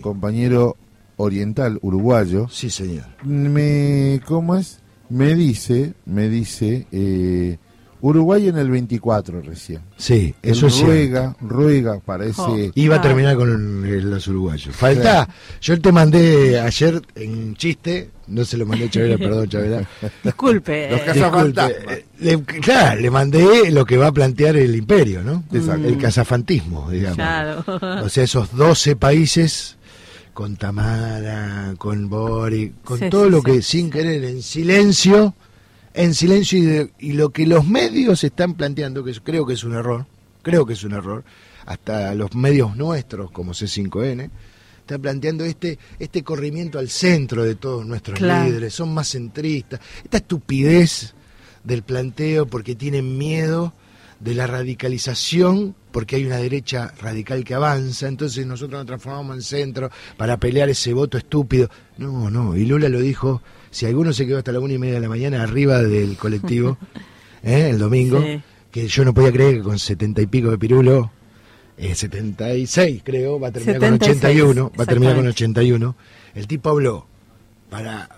compañero oriental uruguayo, sí señor, me cómo es, me dice, me dice eh, Uruguay en el 24 recién. Sí, eso es ruega, ruega para ese. Iba a terminar con el- los uruguayos. Falta, yo te mandé ayer en chiste, no se lo mandé a Chavela, perdón Chavela. Disculpe. Los cazafantasmas. Disculpe, eh, le, claro, le mandé lo que va a plantear el imperio, ¿no? Exacto. El cazafantismo, digamos. Claro. O sea, esos 12 países con Tamara, con Boric, con Sí, todo sí, lo sí. que sin querer en silencio, en silencio y, de- y lo que los medios están planteando, que creo que es un error, creo que es un error, hasta los medios nuestros como C5N, están planteando este, este corrimiento al centro de todos nuestros Claro. líderes, son más centristas, esta estupidez del planteo porque tienen miedo de la radicalización, porque hay una derecha radical que avanza, entonces nosotros nos transformamos en centro para pelear ese voto estúpido. No, no, y Lula lo dijo, si alguno se quedó hasta la una y media de la mañana arriba del colectivo, ¿eh? el domingo, Sí. que yo no podía creer que con setenta y pico de pirulo, eh, 76 creo, va a terminar 76, con 81, va a terminar con exactamente. 81, el tipo habló para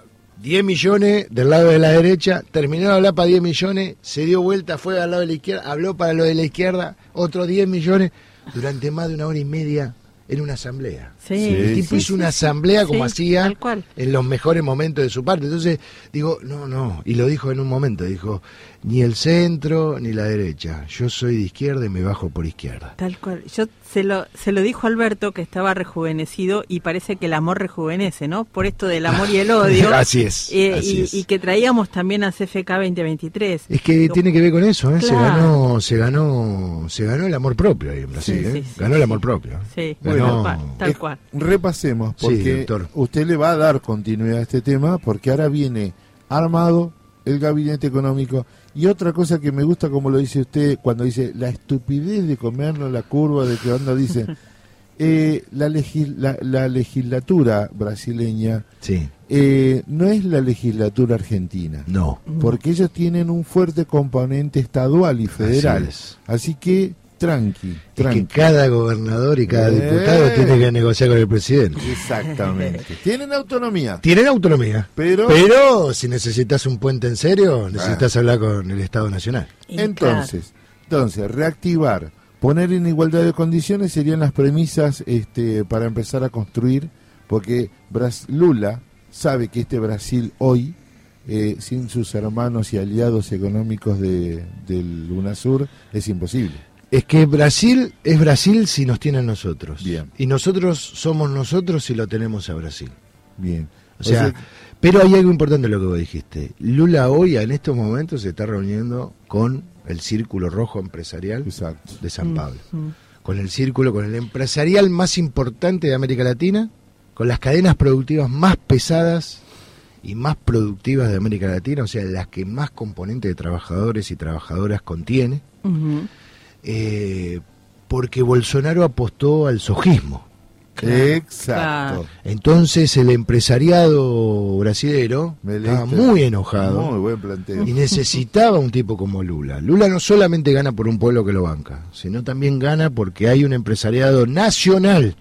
10 millones del lado de la derecha, terminó de hablar para 10 millones, se dio vuelta, fue al lado de la izquierda, habló para lo de la izquierda, otros 10 millones, durante más de una hora y media en una asamblea. Sí, el tipo sí, hizo sí, una sí. asamblea como Sí, hacía en los mejores momentos de su parte. Entonces, digo, no, no, y lo dijo en un momento, dijo, ni el centro ni la derecha, yo soy de izquierda y me bajo por izquierda. Tal cual. Yo se lo, se lo dijo Alberto que estaba rejuvenecido y parece que el amor rejuvenece, ¿no? Por esto del amor y el odio. Así es, Eh, así y, es. y que traíamos también a CFK 2023. Es que tiene que ver con eso, ¿eh? se ganó, se ganó, se ganó el amor propio ahí en Brasil, Sí, ¿eh? sí, sí, ganó el amor propio. Sí, Ganó- tal cual. Eh. Repasemos, porque usted le va a dar continuidad a este tema, porque ahora viene armado el gabinete económico. Y otra cosa que me gusta, como lo dice usted, cuando dice la estupidez de comernos la curva, de que cuando dice eh, la, legis- la, la legislatura brasileña Sí. eh, no es la legislatura argentina. No. Porque ellos tienen un fuerte componente estadual y federal. es. Así, que, tranqui, Es que cada gobernador y cada Eh. diputado tiene que negociar con el presidente. Exactamente. tienen autonomía. Tienen autonomía. Pero- Pero si necesitas un puente en serio, necesitas hablar con el Estado Nacional. Entonces, entonces, reactivar, poner en igualdad de condiciones serían las premisas este, para empezar a construir, porque Bras- Lula sabe que este Brasil hoy, eh, sin sus hermanos y aliados económicos de, del UNASUR, es imposible. Es que Brasil es Brasil si nos tiene a nosotros. Bien. Y nosotros somos nosotros si lo tenemos a Brasil. Bien. O sea, pero hay algo importante en lo que vos dijiste. Lula hoy, en estos momentos, se está reuniendo con el Círculo Rojo Empresarial de San Pablo. Con el círculo, con el empresarial más importante de América Latina, con las cadenas productivas más pesadas y más productivas de América Latina, o sea, las que más componentes de trabajadores y trabajadoras contiene. Eh, porque Bolsonaro apostó al sojismo. Exacto. Entonces el empresariado brasilero estaba muy enojado Muy buen planteo. y necesitaba un tipo como Lula. Lula no solamente gana por un pueblo que lo banca, sino también gana porque hay un empresariado nacional.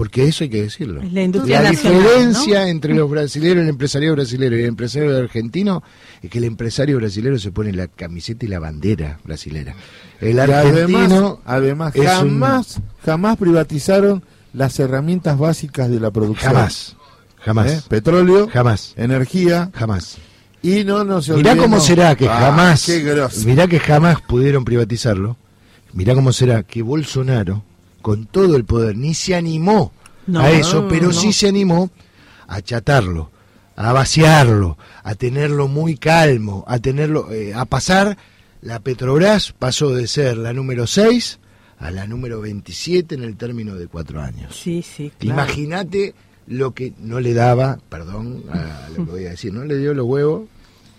Porque eso hay que decirlo. La industria La nacional, diferencia ¿no? entre los brasileños, el empresariado brasilero y el empresario argentino es que el empresario brasilero se pone la camiseta y la bandera brasilera. El Y argentino además, además un- jamás, jamás privatizaron las herramientas básicas de la producción. Jamás, jamás. ¿Eh? Petróleo, jamás, energía, jamás. Y no nos Mirá cómo será que Ah, jamás, qué mirá que jamás pudieron privatizarlo. Mirá cómo será que Bolsonaro, con todo el poder, ni se animó No, a eso, pero no. sí se animó a achatarlo, a vaciarlo, a tenerlo muy calmo, a tenerlo, eh, a pasar. La Petrobras pasó de ser la número 6 a la número 27 en el término de cuatro años. Sí, sí, claro. Imagínate lo que no le daba, perdón a lo que voy a decir, no le dio los huevos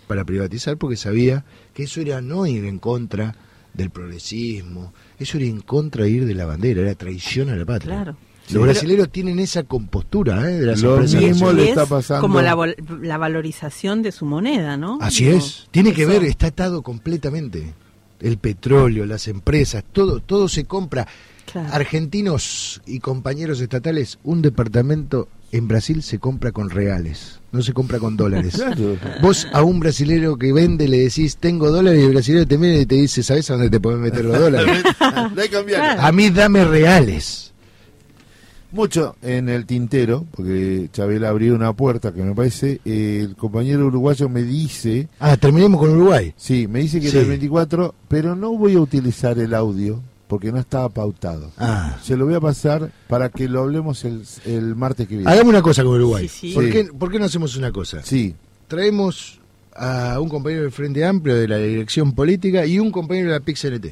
para privatizar porque sabía que eso era no ir en contra del progresismo, eso era en contra de ir de la bandera, era traición a la patria. Claro. Los brasileños tienen esa compostura ¿eh? de las Lo mismo le está pasando. Como la, la valorización de su moneda, ¿no? Así Digo, es, tiene que ver, está atado completamente. El petróleo, las empresas, todo, todo se compra. Argentinos y compañeros estatales, un departamento en Brasil se compra con reales, no se compra con dólares. Claro. Vos a un brasilero que vende le decís, tengo dólares, y el brasilero te mira y te dice, ¿sabes a dónde te podés meter los dólares? No hay que cambiar. a mí dame reales. Mucho en el tintero, porque Chabela abrió una puerta que me parece, eh, el compañero uruguayo me dice... Ah, terminemos con Uruguay. Sí, me dice que Sí. el 24, pero no voy a utilizar el audio porque no estaba pautado. Ah. Se lo voy a pasar para que lo hablemos el, el martes que viene. Hagamos una cosa con Uruguay. Sí, sí. ¿Por, Sí. qué, por qué no hacemos una cosa? Sí. Traemos a un compañero del Frente Amplio de la dirección política y un compañero de la PIX-NT,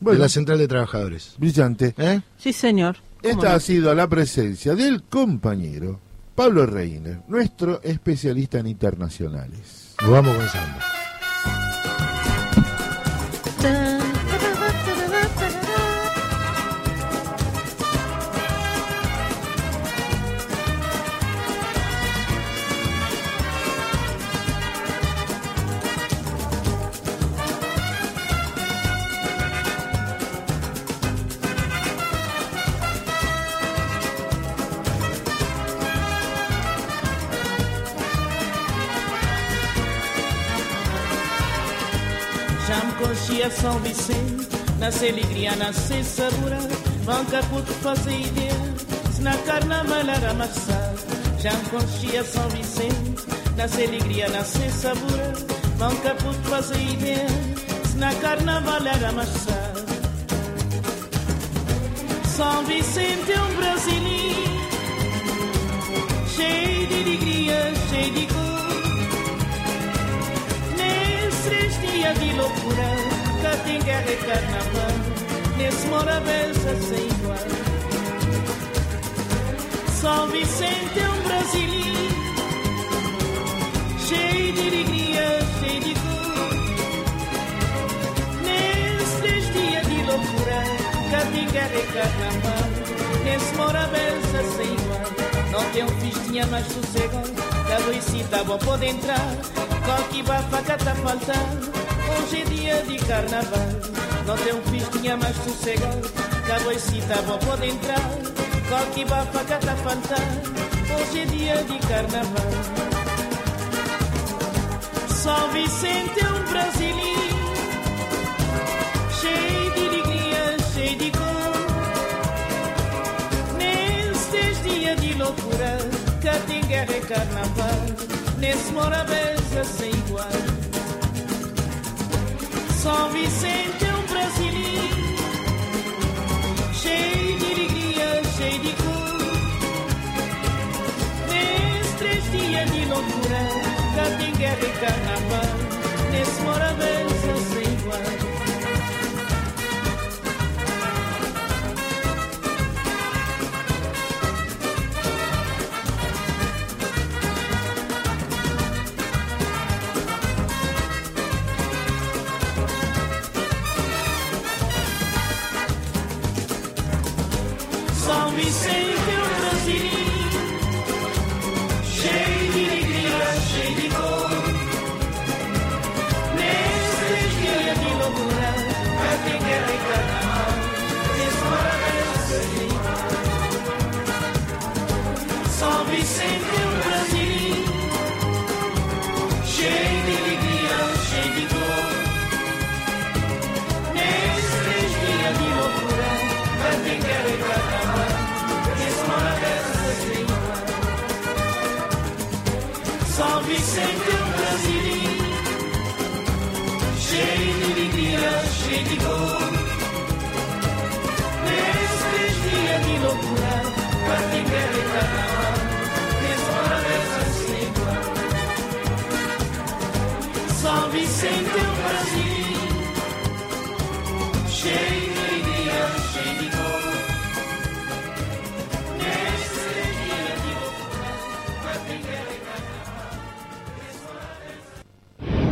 de la Central de Trabajadores. Brillante. ¿Eh? Sí, señor. ¿Cómo Esta no? ha sido la presencia del compañero Pablo Reiner, nuestro especialista en internacionales. Nos vamos con samba. Nam Coxia, São Vicente, na nasce na Cessabura, Manca Puto fazer ideia, se na Carnaval era Marçal. Nam Coxia, São Vicente, na nasce na Cessabura, Manca Puto fazer ideia, se na Carnaval era Marçal. São Vicente é um brasileiro, cheio de alegria, cheio de cor. Dias de loucura, cá tem guerra e carnaval, nesse morabeza sem igual. São Vicente é um brasileiro, cheio de alegria, cheio de cor. Nesses três dias de loucura, cá tem guerra e carnaval, nesse morabeza sem igual. Não tem um festinha mais sossegado, cada doicita bom pode entrar. Qualquer bafaca tá faltando, hoje é dia de carnaval. Não tem um festinha mais sossegado, cada doicita bom pode entrar. Qualquer bafaca tá faltando, hoje é dia de carnaval. São Vicente é um brasileiro, cheio de alegria, cheio de cor. Nestes dias de loucura, cá tem guerra e carnaval, nesse morabeza sem igual. São Vicente é um brasileiro, cheio de alegria, cheio de cor. Nestes dias de loucura, cá tem guerra e carnaval, nesse morabeza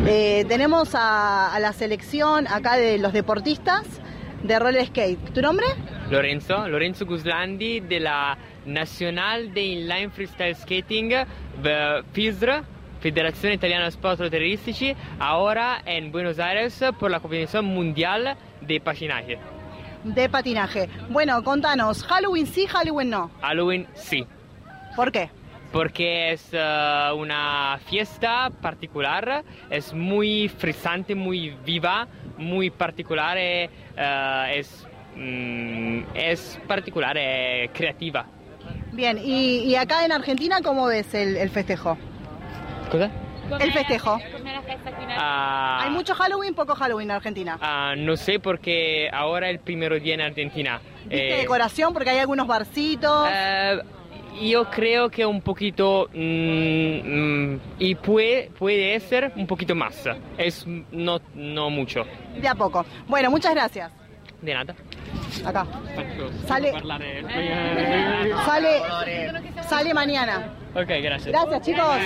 Eh, tenemos a, a la selección acá de los deportistas de roller skate. ¿Tu nombre? Lorenzo, Lorenzo Guslandi de la Nacional de Inline Freestyle Skating FISR, Federación Italiana de Sport Terroristici, ahora en Buenos Aires por la competición mundial de patinaje. De patinaje. Bueno, contanos, Halloween sí, Halloween no. Halloween sí. ¿Por qué? porque es eh, una fiesta particular, es muy frisante, muy viva, muy particular, eh, es, mm, es particular, creativa. Bien, y, y acá en Argentina, ¿cómo ves el, el festejo? ¿Cosa? El festejo. Ah, Hay mucho Halloween, poco Halloween en Argentina. ah, no sé porque ahora el primer día en Argentina. ¿Viste eh, decoración? Porque hay algunos barcitos. Eh, yo creo que un poquito mm, mm, y puede, puede ser un poquito más. Es no, no mucho. De a poco. Bueno, muchas gracias. De nada. Acá. Sale, sale, sale mañana. Ok, gracias. Gracias, chicos.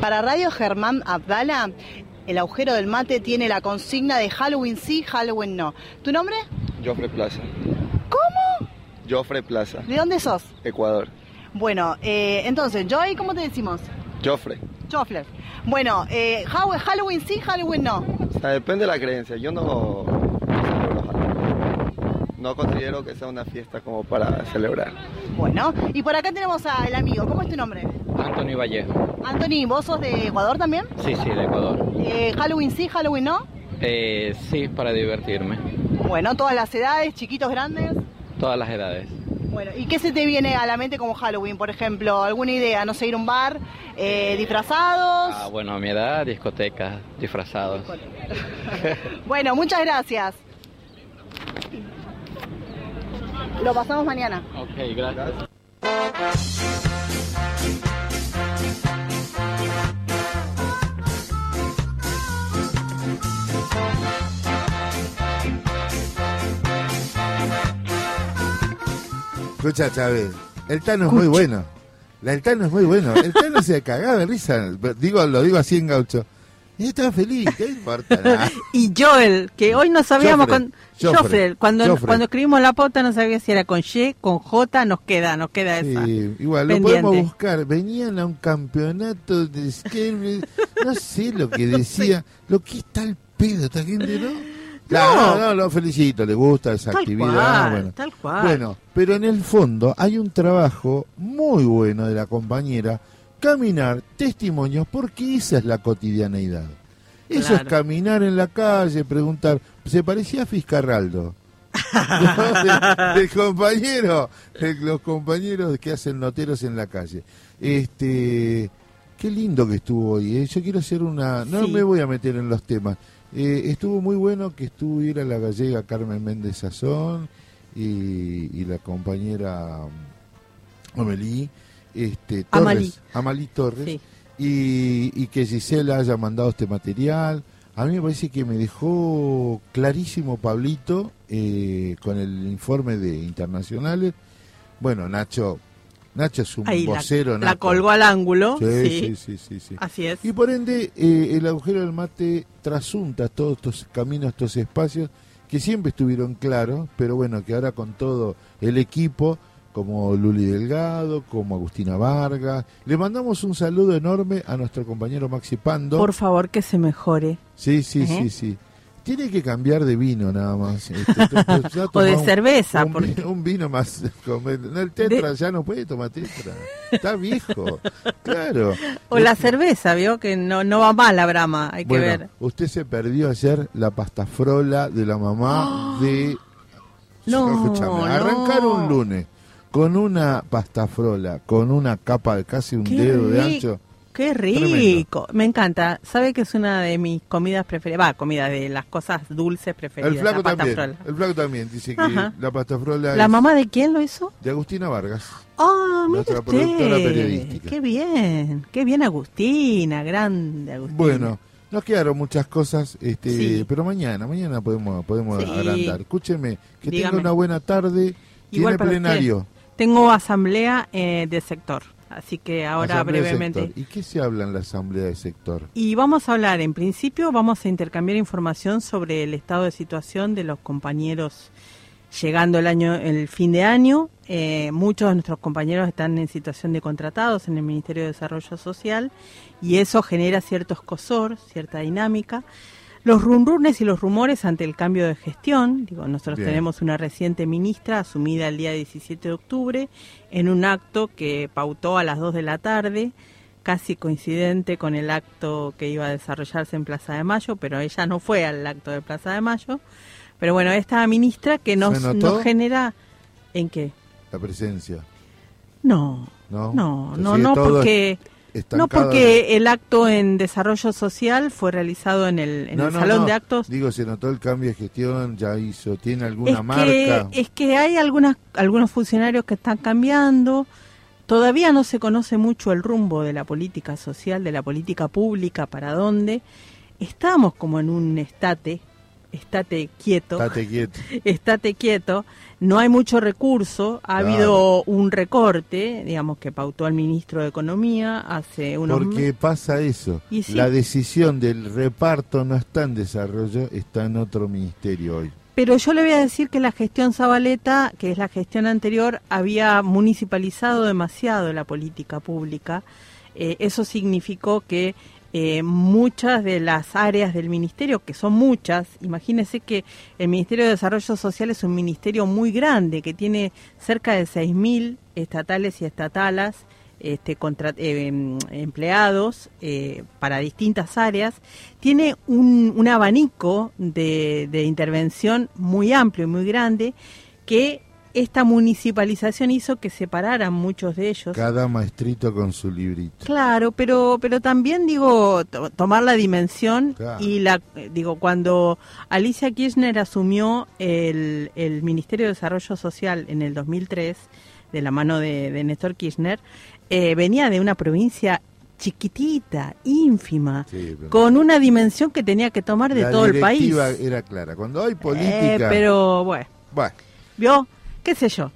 Para Radio Germán Abdala, el agujero del mate tiene la consigna de Halloween sí, Halloween no. ¿Tu nombre? Joffre Plaza. ¿Cómo? Joffre Plaza, ¿De dónde sos? Ecuador. Bueno, eh, entonces, Joy, ¿cómo te decimos? Joffre. Chofler. Bueno, eh, Halloween sí, Halloween no. O sea, depende de la creencia. Yo no, no celebro Halloween. No considero que sea una fiesta como para celebrar. Bueno, y por acá tenemos al amigo. ¿Cómo es tu nombre? Antonio Vallejo. Anthony, ¿vos sos de Ecuador también? Sí, sí, de Ecuador. Eh, Halloween sí, Halloween no. Eh, sí, para divertirme. Bueno, todas las edades, chiquitos, grandes. Todas las edades. Bueno, ¿y qué se te viene a la mente como Halloween, por ejemplo? ¿Alguna idea? No sé, ir a un bar, eh, disfrazados. Ah, bueno, a mi edad, discotecas, disfrazados. Bueno, muchas gracias. Lo pasamos mañana. ok, gracias. Escucha, Chávez, el Tano es muy bueno. La, el Tano es muy bueno. El Tano se cagaba de risa. Digo, lo digo así en gaucho. Y estaba feliz, ¿qué importa? Y Joel, que hoy no sabíamos Joffre, con Joffre, cuando Joffre. cuando escribimos la pauta no sabía si era con Y, con J, nos queda, nos queda esa. Sí, igual, lo podemos buscar. Venían a un campeonato de skate, no sé lo que decía. Lo que está el pedo esta gente, ¿no? No, no, lo felicito, le gusta esa Tal actividad. cual, bueno. tal cual. Bueno, pero en el fondo hay un trabajo muy bueno de la compañera, caminar testimonios, porque esa es la cotidianeidad. Eso es Claro. caminar en la calle, preguntar, ¿se parecía a Fiscarraldo? No, del compañero, de los compañeros que hacen noteros en la calle. Este, qué lindo que estuvo hoy. ¿eh? Yo quiero hacer una, no Sí. me voy a meter en los temas. Eh, estuvo muy bueno que estuviera la gallega Carmen Méndez Sazón y, y la compañera um, Amelie, este, Torres, Amalí. Amalí Torres, Sí. y, y que Gisela haya mandado este material. A mí me parece que me dejó clarísimo Pablito eh, con el informe de internacionales. Bueno, Nacho, Nacho es un Ahí la, vocero. la nato. colgó al ángulo. Sí, sí. sí, sí, sí, sí. Así es. Y por ende, eh, el agujero del mate trasunta todos estos caminos, estos espacios que siempre estuvieron claros, pero bueno, que ahora con todo el equipo, como Luli Delgado, como Agustina Vargas, le mandamos un saludo enorme a nuestro compañero Maxi Pando. Por favor, que se mejore. Sí, sí, ¿Eh? sí, sí. Tiene que cambiar de vino nada más. Este, entonces, O de un- cerveza, Un, porque- un vino más. el tetra ya no puede tomar tetra. Está viejo. Claro. O la cerveza, vio que no no va mal la brama, hay que ver. usted se perdió ayer la pastafrola de la mamá de... No, Escúchame, no. arrancar un lunes con una pastafrola, con una capa de casi un Qué dedo de ancho. Qué rico. Me encanta. ¿Sabe que es una de mis comidas preferidas? Va, comida de las cosas dulces preferidas. El flaco la pasta también, frola. el flaco también dice que Ajá. la pastafrola ¿La es mamá de quién lo hizo? de Agustina Vargas. Ah, Nuestra usted. productora periodística. Qué bien, qué bien Agustina, grande Agustina. Bueno, nos quedaron muchas cosas, este, Sí. pero mañana, mañana podemos podemos Sí. agrandar. Escúcheme, que Dígame. tenga una buena tarde. Igual Tiene plenario. usted. Tengo asamblea eh, de sector. Así que ahora Asamblea brevemente. ¿Y qué se habla en la asamblea de sector? Y vamos a hablar, en principio, vamos a intercambiar información sobre el estado de situación de los compañeros llegando el año, el fin de año. Eh, muchos de nuestros compañeros están en situación de contratados en el Ministerio de Desarrollo Social y eso genera cierto escosor, cierta dinámica. Los rumrunes y los rumores ante el cambio de gestión, digo, nosotros Bien. tenemos una reciente ministra asumida el día 17 de octubre en un acto que pautó a las 2 de la tarde, casi coincidente con el acto que iba a desarrollarse en Plaza de Mayo, pero ella no fue al acto de Plaza de Mayo. Pero bueno, esta ministra que nos, genera... ¿En qué? La presencia. No, No, no, no, no, No porque el acto en desarrollo social fue realizado en el, en No, el no, salón no. de actos Digo, se notó el cambio de gestión, ya hizo, tiene alguna es marca. que, es que hay algunas, algunos funcionarios que están cambiando. Todavía no se conoce mucho el rumbo de la política social, de la política pública, para dónde. Estamos como en un estate, estate quieto. Estate quieto. Estate quieto. No hay mucho recurso. Ha Claro. habido un recorte, digamos, que pautó el ministro de Economía hace unos Porque pasa eso. Y sí. La decisión del reparto no está en desarrollo, está en otro ministerio hoy. Pero yo le voy a decir que la gestión Zabaleta, que es la gestión anterior, había municipalizado demasiado la política pública. Eh, eso significó que eh, muchas de las áreas del ministerio, que son muchas, imagínese que el Ministerio de Desarrollo Social es un ministerio muy grande, que tiene cerca de 6.000 estatales y estatalas este, contra- eh, em, empleados eh, para distintas áreas, tiene un, un abanico de, de intervención muy amplio y muy grande que esta municipalización hizo que separaran muchos de ellos. Cada maestrito con su librito. Claro, pero pero también digo to- tomar la dimensión Claro. y la digo cuando Alicia Kirchner asumió el, el Ministerio de Desarrollo Social en el 2003 de la mano de, de Néstor Kirchner eh, venía de una provincia chiquitita, ínfima, Sí, con una dimensión que tenía que tomar de La todo el país. era clara. Cuando hay política. Eh, pero bueno, Bueno, vio, qué sé yo,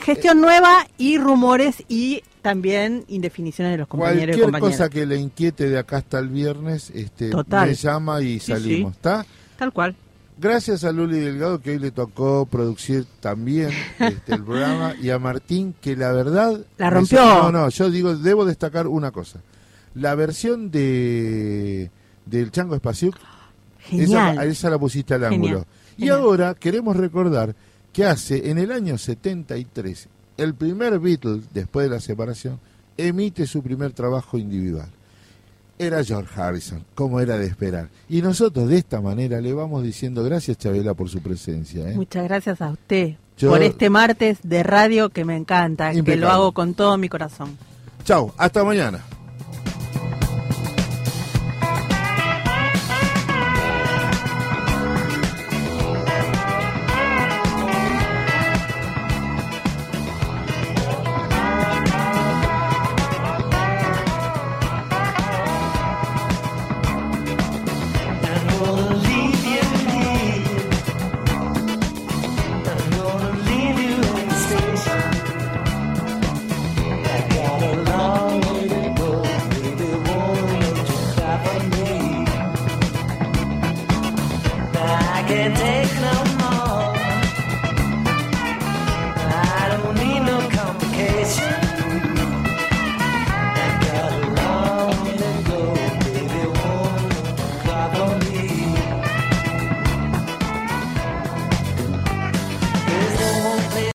gestión nueva y rumores y también indefiniciones de los compañeros cualquier cosa que le inquiete de acá hasta el viernes, este, Total. me llama y salimos. sí. ¿Está? Tal cual. Gracias a Luli Delgado que hoy le tocó producir también este, el programa y a Martín que la verdad La rompió. No, no, yo digo debo destacar una cosa. La versión de del Chango Genial. esa, esa la pusiste al Genial. ángulo. Y ahora queremos recordar que hace en el año 73 el primer Beatle después de la separación emite su primer trabajo individual era George Harrison, como era de esperar. Y nosotros de esta manera le vamos diciendo gracias Chabela por su presencia. ¿eh? Muchas gracias a usted Yo- por este martes de radio que me encanta, que lo hago con todo mi corazón. Chao, hasta mañana.